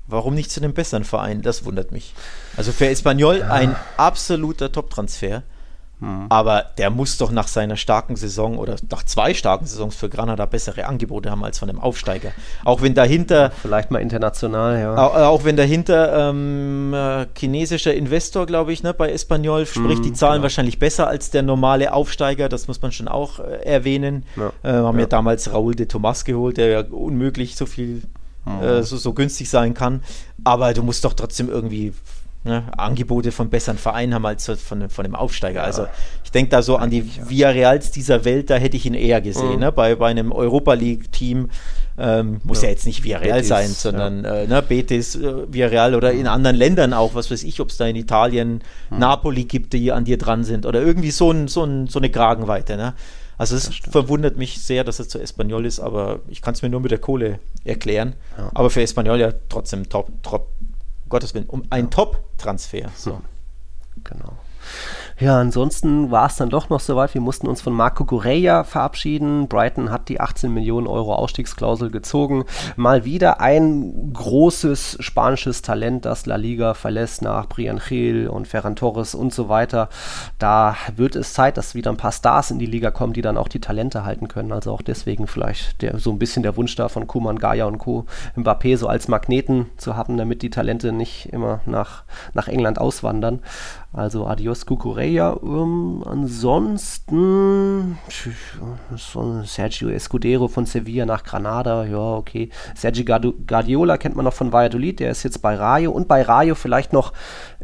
Warum nicht zu einem besseren Verein? Das wundert mich. Also für Espanyol ja. ein absoluter Top-Transfer. Mhm. Aber der muss doch nach seiner starken Saison oder nach zwei starken Saisons für Granada bessere Angebote haben als von einem Aufsteiger. Auch wenn dahinter. Vielleicht mal international, ja. Auch, auch wenn dahinter ähm, äh, chinesischer Investor, glaube ich, ne, bei Espanyol, sprich, mhm, die zahlen genau. wahrscheinlich besser als der normale Aufsteiger, das muss man schon auch äh, erwähnen. Ja. Äh, haben ja. ja damals Raúl de Tomas geholt, der ja unmöglich so viel mhm. äh, so, so günstig sein kann. Aber du musst doch trotzdem irgendwie ne, Angebote von besseren Vereinen haben als von, von dem Aufsteiger. Ja. Also ich denke da so an die ja. Villarreals dieser Welt, da hätte ich ihn eher gesehen. Mhm. Ne? Bei, bei einem Europa League-Team ähm, muss ja. ja. jetzt nicht Villarreal Betis, sein, sondern ja. äh, ne, Betis, äh, Villarreal oder in anderen Ländern auch, was weiß ich, ob es da in Italien mhm. Napoli gibt, die an dir dran sind oder irgendwie so, ein, so, ein, so eine Kragenweite. Ne? Also es verwundert mich sehr, dass es zu Espanyol ist, aber ich kann es mir nur mit der Kohle erklären. Aber für Espanyol ja trotzdem top, top, Gottes Willen, um ein ja. Top-Transfer. So. Genau. Ja, ansonsten war es dann doch noch soweit. Wir mussten uns von Marco Correa verabschieden. Brighton hat die 18 Millionen Euro Ausstiegsklausel gezogen. Mal wieder ein großes spanisches Talent, das La Liga verlässt nach Brian Gil und Ferran Torres und so weiter. Da wird es Zeit, dass wieder ein paar Stars in die Liga kommen, die dann auch die Talente halten können. Also auch deswegen vielleicht der, so ein bisschen der Wunsch da von Kuman, Gaia und Co. Mbappé so als Magneten zu haben, damit die Talente nicht immer nach, nach England auswandern. Also adios Cucurella. Ähm, ansonsten so Sergio Escudero von Sevilla nach Granada. Ja, okay. Sergio Guardiola kennt man noch von Valladolid. Der ist jetzt bei Rayo. Und bei Rayo vielleicht noch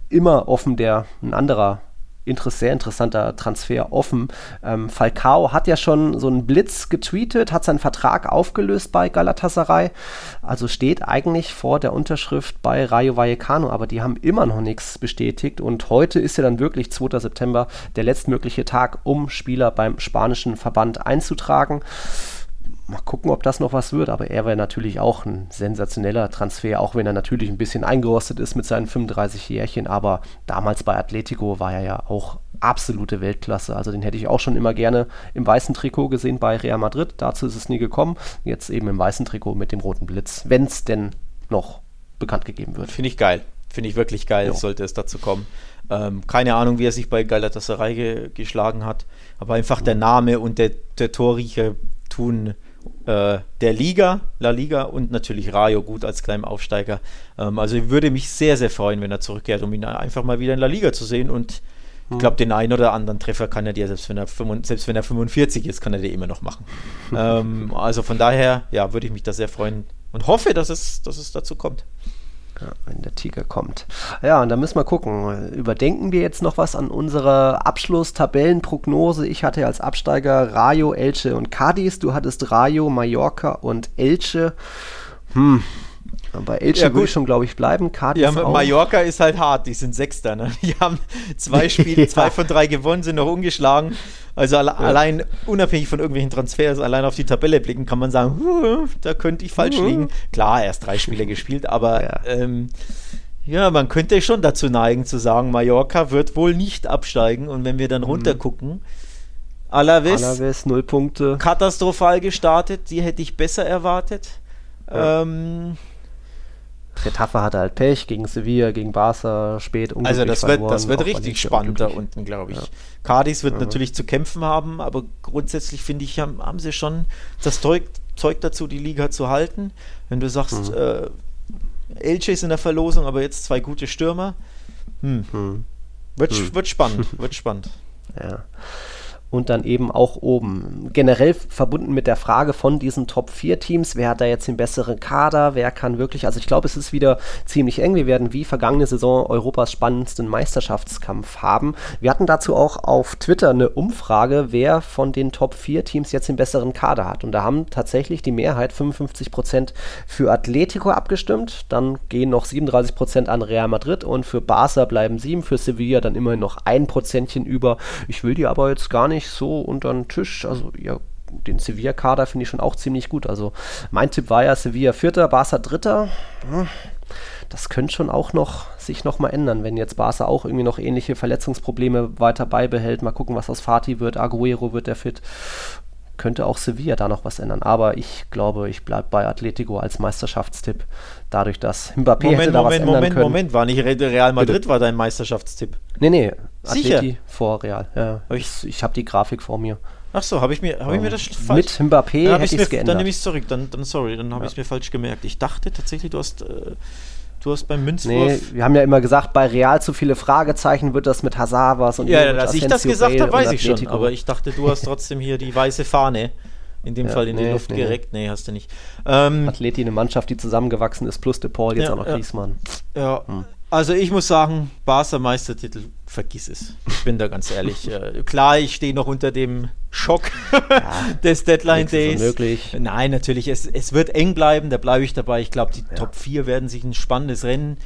immer offen der ein anderer interess sehr interessanter Transfer offen. Ähm, Falcao hat ja schon so einen Blitz getweetet, hat seinen Vertrag aufgelöst bei Galatasaray. Also steht eigentlich vor der Unterschrift bei Rayo Vallecano, aber die haben immer noch nichts bestätigt. Und heute ist ja dann wirklich 2. September der letztmögliche Tag, um Spieler beim spanischen Verband einzutragen gucken, ob das noch was wird. Aber er wäre natürlich auch ein sensationeller Transfer, auch wenn er natürlich ein bisschen eingerostet ist mit seinen 35 Jährchen. Aber damals bei Atletico war er ja auch absolute Weltklasse. Also den hätte ich auch schon immer gerne im weißen Trikot gesehen bei Real Madrid. Dazu ist es nie gekommen. Jetzt eben im weißen Trikot mit dem roten Blitz, wenn es denn noch bekannt gegeben wird. Finde ich geil. Finde ich wirklich geil, jo. sollte es dazu kommen. Ähm, keine Ahnung, wie er sich bei Galatasaray ge geschlagen hat, aber einfach der Name und der, der Torriecher tun äh, der Liga, La Liga und natürlich Rayo gut als kleinen Aufsteiger. Ähm, also ich würde mich sehr, sehr freuen, wenn er zurückkehrt, um ihn einfach mal wieder in La Liga zu sehen und ich hm. glaube, den einen oder anderen Treffer kann er dir, selbst wenn er, selbst wenn er 45 ist, kann er dir immer noch machen. [laughs] ähm, also von daher, ja, würde ich mich da sehr freuen und hoffe, dass es, dass es dazu kommt. Ja, wenn der Tiger kommt. Ja, und da müssen wir gucken. Überdenken wir jetzt noch was an unserer Abschluss-Tabellenprognose? Ich hatte als Absteiger Rayo, Elche und Cadiz. Du hattest Rayo, Mallorca und Elche. Hm, bei Elche ja, würde ich schon, glaube ich, bleiben. Cadiz ja, auch. Mallorca ist halt hart, die sind Sechster. Ne? [laughs] Die haben zwei [laughs] Spiele, ja. zwei von drei gewonnen, sind noch ungeschlagen. Also alle, ja. allein unabhängig von irgendwelchen Transfers, allein auf die Tabelle blicken, kann man sagen, da könnte ich falsch liegen. Klar, erst drei Spiele gespielt, aber ja. Ähm, ja, man könnte schon dazu neigen zu sagen, Mallorca wird wohl nicht absteigen. Und wenn wir dann mhm. runtergucken, Alaves, Alaves, null Punkte. Katastrophal gestartet, die hätte ich besser erwartet. Ja. Ähm, Retafe hatte halt Pech gegen Sevilla, gegen Barca, spät Also das wird, das wird richtig spannend da unten, glaube ich. Ja. Cardis wird ja. natürlich zu kämpfen haben, aber grundsätzlich finde ich, haben, haben, sie schon das Zeug, Zeug, dazu, die Liga zu halten. Wenn du sagst, mhm. äh, Elche ist in der Verlosung, aber jetzt zwei gute Stürmer. Hm. Mhm. Wird, mhm. wird spannend, [laughs] wird spannend. Ja und dann eben auch oben. Generell verbunden mit der Frage von diesen Top 4 Teams, wer hat da jetzt den besseren Kader, wer kann wirklich, also ich glaube, es ist wieder ziemlich eng. Wir werden wie vergangene Saison Europas spannendsten Meisterschaftskampf haben. Wir hatten dazu auch auf Twitter eine Umfrage, wer von den Top 4 Teams jetzt den besseren Kader hat. Und da haben tatsächlich die Mehrheit 55 Prozent für Atletico abgestimmt, dann gehen noch 37 Prozent an Real Madrid und für Barca bleiben 7, für Sevilla dann immerhin noch ein Prozentchen über. Ich will die aber jetzt gar nicht nicht so unter den Tisch. Also ja, den Sevilla-Kader finde ich schon auch ziemlich gut. Also mein Tipp war ja Sevilla Vierter, Barca Dritter. Hm, das könnte schon auch noch sich noch mal ändern, wenn jetzt Barca auch irgendwie noch ähnliche Verletzungsprobleme weiter beibehält. Mal gucken, was aus Fatih wird. Aguero wird der fit. Könnte auch Sevilla da noch was ändern. Aber ich glaube, ich bleibe bei Atletico als Meisterschaftstipp. Dadurch, dass Mbappé Moment, hätte da Moment, was ändern Moment, können. Moment, war nicht Real Madrid Bitte? war dein Meisterschaftstipp? Nee, nee, Sicher? Atleti vor Real. Ja. Ich, ich habe die Grafik vor mir. Ach so, habe ich mir, hab ich mir das falsch... Mit Mbappé dann hätte ich es Dann nehme ich es zurück, dann, dann sorry, dann habe ja. ich es mir falsch gemerkt. Ich dachte tatsächlich, du hast... Äh, Du hast beim Münzwurf. Nee, wir haben ja immer gesagt, bei Real zu viele Fragezeichen wird das mit Hazard was und Ja, dass ich das gesagt habe, weiß ich schon. Aber ich dachte, du hast trotzdem hier die weiße Fahne in dem ja, Fall in nee, die Luft nee, gereckt. Nee, hast du nicht. Ähm, Athleti, eine Mannschaft, die zusammengewachsen ist, plus De Paul, jetzt ja, auch noch ja. Griezmann. Ja, hm. Also ich muss sagen, Barca Meistertitel, vergiss es. Ich bin da ganz ehrlich. [laughs] Äh, klar, ich stehe noch unter dem Schock ja, [laughs] des Deadline Days. Unmöglich. Nein, natürlich, es, es wird eng bleiben, da bleibe ich dabei. Ich glaube, die ja. Top 4 werden sich ein spannendes Rennen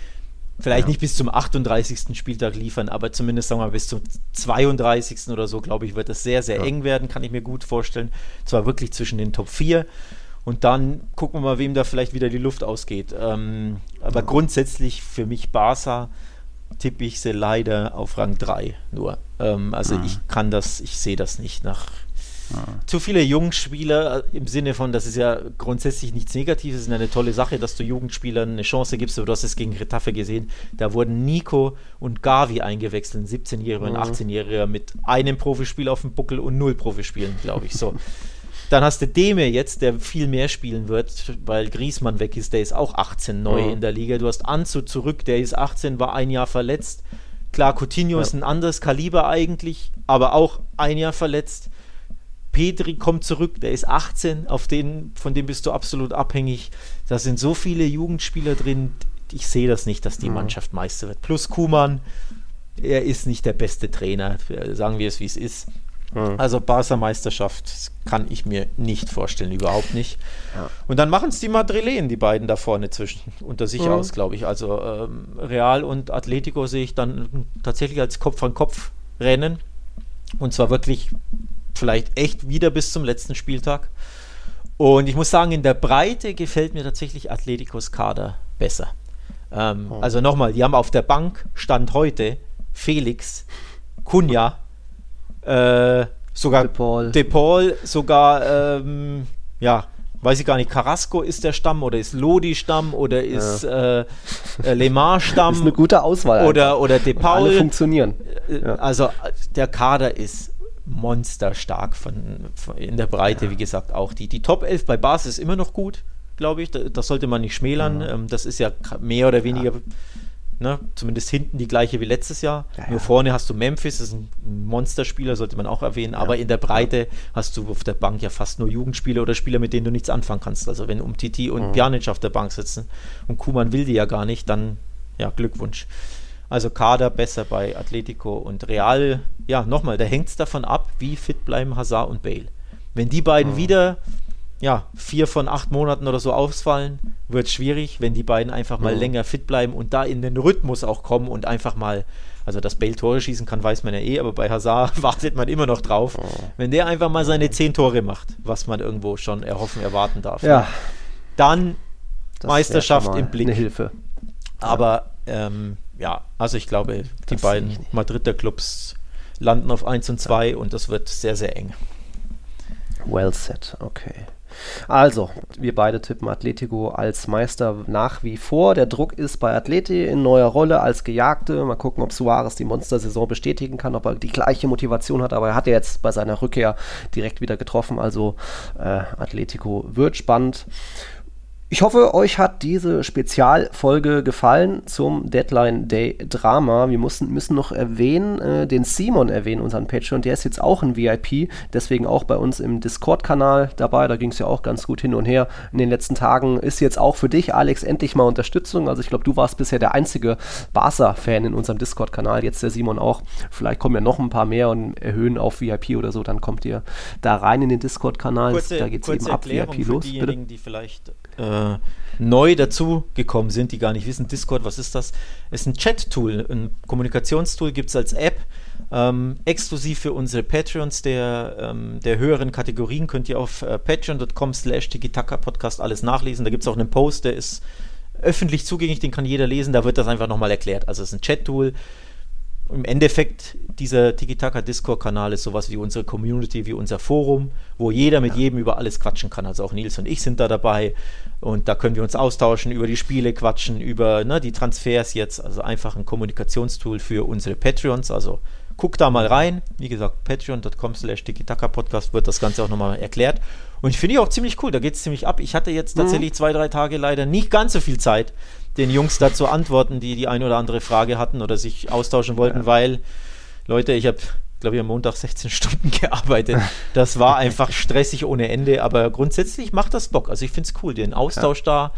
vielleicht ja. nicht bis zum 38. Spieltag liefern, aber zumindest sagen wir mal bis zum 32. oder so, glaube ich, wird das sehr, sehr eng werden, kann ich mir gut vorstellen. Zwar wirklich zwischen den Top 4. Und dann gucken wir mal, wem da vielleicht wieder die Luft ausgeht. Ähm, aber grundsätzlich für mich Barca tippe ich sie leider auf Rang 3 nur. Ähm, also mhm. ich kann das, ich sehe das nicht nach mhm. zu viele Jungspieler äh, im Sinne von, das ist ja grundsätzlich nichts Negatives, es ist eine tolle Sache, dass du Jugendspielern eine Chance gibst, aber du hast es gegen Retafe gesehen, da wurden Nico und Gavi eingewechselt, ein 17-Jähriger und ein 18-Jähriger mit einem Profispiel auf dem Buckel und null Profispielen, glaube ich. So. [laughs] Dann hast du Deme jetzt, der viel mehr spielen wird, weil Griesmann weg ist, der ist auch 18 neu mhm. in der Liga. Du hast Anzu zurück, der ist 18, war ein Jahr verletzt. Klar, Coutinho ja. ist ein anderes Kaliber eigentlich, aber auch ein Jahr verletzt. Petri kommt zurück, der ist 18, auf den, von dem bist du absolut abhängig. Da sind so viele Jugendspieler drin, ich sehe das nicht, dass die mhm. Mannschaft Meister wird. Plus Kuman, er ist nicht der beste Trainer, sagen wir es wie es ist. Mhm. Also Barca-Meisterschaft kann ich mir nicht vorstellen, überhaupt nicht. Ja. Und dann machen es die Madrilen, die beiden da vorne zwischen, unter sich mhm. aus, glaube ich. Also ähm, Real und Atletico sehe ich dann tatsächlich als Kopf an Kopf rennen. Und zwar wirklich vielleicht echt wieder bis zum letzten Spieltag. Und ich muss sagen, in der Breite gefällt mir tatsächlich Atleticos Kader besser. Ähm, oh. Also nochmal, die haben auf der Bank Stand heute Felix, Kunja, äh, sogar De Paul, sogar, ähm, ja, weiß ich gar nicht, Carrasco ist der Stamm oder ist Lodi Stamm oder ist ja. äh, äh Lemar [laughs] Stamm. ist eine gute Auswahl. Oder, oder De Paul. Alle funktionieren. Äh, ja. Also der Kader ist monsterstark von, von, in der Breite, ja. wie gesagt, auch die. Die Top 11 bei Bas ist immer noch gut, glaube ich. Das sollte man nicht schmälern. Mhm. Das ist ja mehr oder weniger Ne? Zumindest hinten die gleiche wie letztes Jahr. Ja, Nur vorne hast du Memphis, das ist ein Monsterspieler, sollte man auch erwähnen. Ja. Aber in der Breite hast du auf der Bank ja fast nur Jugendspieler oder Spieler, mit denen du nichts anfangen kannst. Also wenn um Titi und mhm. Pjanic auf der Bank sitzen und Kuman will die ja gar nicht, dann ja, Glückwunsch. Also Kader besser bei Atletico und Real. Ja, nochmal, da hängt es davon ab, wie fit bleiben Hazard und Bale. Wenn die beiden mhm. wieder ja, vier von acht Monaten oder so ausfallen, wird schwierig, wenn die beiden einfach mal mhm. länger fit bleiben und da in den Rhythmus auch kommen und einfach mal, also dass Bale Tore schießen kann, weiß man ja eh, aber bei Hazard [laughs] wartet man immer noch drauf. Wenn der einfach mal seine zehn Tore macht, was man irgendwo schon erhoffen, erwarten darf, ja. dann das Meisterschaft im Blick. Eine Hilfe. Aber ähm, ja, also ich glaube, die das beiden Madrider Clubs landen auf 1 und 2 ja. und das wird sehr, sehr eng. Well set, okay. Also, wir beide tippen Atletico als Meister nach wie vor. Der Druck ist bei Atleti in neuer Rolle als Gejagte. Mal gucken, ob Suarez die Monstersaison bestätigen kann, ob er die gleiche Motivation hat. Aber er hat ja jetzt bei seiner Rückkehr direkt wieder getroffen. Also, äh, Atletico wird spannend. Ich hoffe, euch hat diese Spezialfolge gefallen zum Deadline Day Drama. Wir mussten, müssen noch erwähnen, äh, den Simon erwähnen, unseren Patreon. Der ist jetzt auch ein VIP, deswegen auch bei uns im Discord-Kanal dabei. Da ging es ja auch ganz gut hin und her in den letzten Tagen. Ist jetzt auch für dich, Alex, endlich mal Unterstützung. Also ich glaube, du warst bisher der einzige Barca-Fan in unserem Discord-Kanal. Jetzt der Simon auch. Vielleicht kommen ja noch ein paar mehr und erhöhen auf VIP oder so. Dann kommt ihr da rein in den Discord-Kanal. Da geht es eben ab VIP los. Diejenigen, bitte. die vielleicht äh, neu dazugekommen sind, die gar nicht wissen, Discord, was ist das? Ist ein Chat-Tool, ein Kommunikationstool, gibt es als App. Ähm, exklusiv für unsere Patreons der, ähm, der höheren Kategorien könnt ihr auf äh, patreon.com slash podcast alles nachlesen. Da gibt es auch einen Post, der ist öffentlich zugänglich, den kann jeder lesen, da wird das einfach nochmal erklärt. Also es ist ein Chat-Tool, im Endeffekt, dieser Tiki-Taka Discord-Kanal ist sowas wie unsere Community, wie unser Forum, wo jeder mit ja. jedem über alles quatschen kann. Also auch Nils und ich sind da dabei und da können wir uns austauschen, über die Spiele quatschen, über ne, die Transfers jetzt. Also einfach ein Kommunikationstool für unsere Patreons. Also guck da mal rein. Wie gesagt, patreon.com slash Podcast wird das Ganze auch nochmal erklärt. Und ich finde ich auch ziemlich cool, da geht es ziemlich ab. Ich hatte jetzt mhm. tatsächlich mhm. zwei, drei Tage leider nicht ganz so viel Zeit den Jungs dazu antworten, die die eine oder andere Frage hatten oder sich austauschen wollten, ja. weil, Leute, ich habe, glaube ich, am Montag 16 Stunden [laughs] gearbeitet. Das war [laughs] einfach stressig ohne Ende, aber grundsätzlich macht das Bock. Also ich finde es cool, den Austausch ja. da.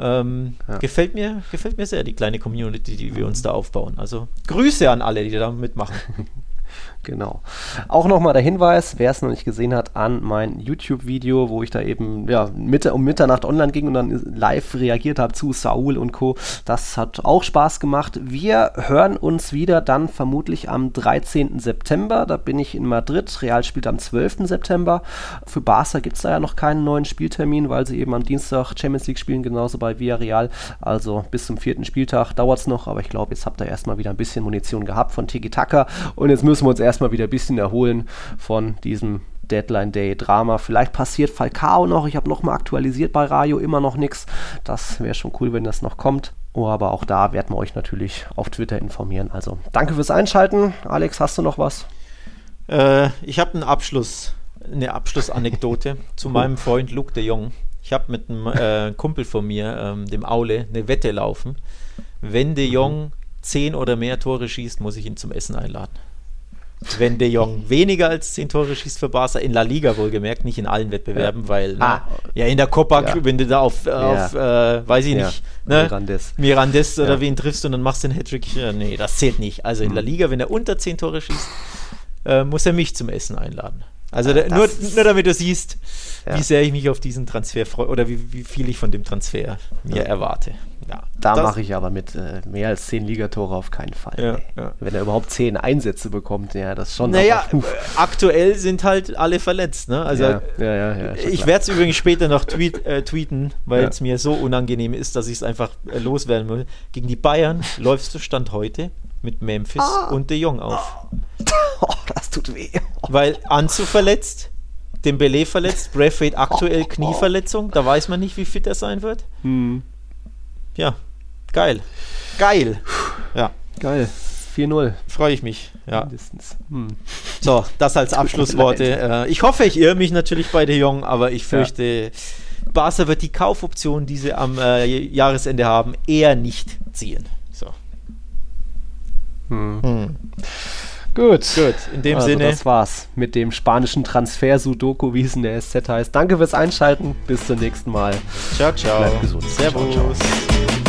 Ähm, ja. gefällt, mir, gefällt mir sehr, die kleine Community, die wir uns da aufbauen. Also Grüße an alle, die da mitmachen. [laughs] Genau. Auch nochmal der Hinweis, wer es noch nicht gesehen hat, an mein YouTube-Video, wo ich da eben ja, Mitte, um Mitternacht online ging und dann live reagiert habe zu Saul und Co. Das hat auch Spaß gemacht. Wir hören uns wieder dann vermutlich am 13. September. Da bin ich in Madrid. Real spielt am 12. September. Für Barca gibt es da ja noch keinen neuen Spieltermin, weil sie eben am Dienstag Champions League spielen, genauso bei Villarreal. Also bis zum vierten Spieltag dauert es noch, aber ich glaube, jetzt habt ihr erstmal wieder ein bisschen Munition gehabt von Tiki Taka und jetzt müssen wir uns erstmal wieder ein bisschen erholen von diesem Deadline Day Drama. Vielleicht passiert Falcao noch. Ich habe nochmal aktualisiert bei Radio, immer noch nichts. Das wäre schon cool, wenn das noch kommt. Oh, aber auch da werden wir euch natürlich auf Twitter informieren. Also danke fürs Einschalten. Alex, hast du noch was? Äh, ich habe einen Abschluss, eine Abschlussanekdote [laughs] zu meinem Freund Luke de Jong. Ich habe mit einem äh, Kumpel von mir, ähm, dem Aule, eine Wette laufen. Wenn de Jong zehn oder mehr Tore schießt, muss ich ihn zum Essen einladen. Wenn De Jong weniger als 10 Tore schießt für Barca, in La Liga wohlgemerkt, nicht in allen Wettbewerben, ja. weil ah. ne, ja in der Copa, ja. wenn du da auf, äh, auf äh, weiß ich nicht, ne, Mirandes, Mirandes oder wen triffst und dann machst du den Hattrick, ja, nee, das zählt nicht. Also in La mhm. Liga, wenn er unter 10 Tore schießt, äh, muss er mich zum Essen einladen. Also da, nur, nur damit du siehst, wie sehr ich mich auf diesen Transfer freue oder wie, wie viel ich von dem Transfer mir erwarte. Ja, da mache ich aber mit äh, mehr als zehn Ligatore auf keinen Fall. Ja, ja. Wenn er überhaupt zehn Einsätze bekommt, ja, das schon. Naja, äh, aktuell sind halt alle verletzt. Ne? Also, ich werde es übrigens später noch tweet, äh, tweeten, weil es mir so unangenehm ist, dass ich es einfach äh, loswerden will. Gegen die Bayern [laughs] läufst du Stand heute mit Memphis ah. und De Jong auf. [laughs] Oh, das tut weh. Weil Anzu verletzt, Dembele verletzt, Braithwaite aktuell Knieverletzung, da weiß man nicht, wie fit er sein wird. Hm ja, geil. Geil. Ja. Geil. 4-0. Freue ich mich, ja. Mindestens. Hm. So, das als Abschlussworte. [laughs] Äh, ich hoffe, ich irre mich natürlich bei De Jong, aber ich fürchte, ja. Barca wird die Kaufoption, die sie am äh, Jahresende haben, eher nicht ziehen. So. Hm. Hm. Gut. Gut, in dem also Sinne. Das war's mit dem spanischen Transfer Sudoku, wie es in der SZ heißt. Danke fürs Einschalten. Bis zum nächsten Mal. Ciao, ciao. Bleibt gesund. Servus. Ciao, ciao.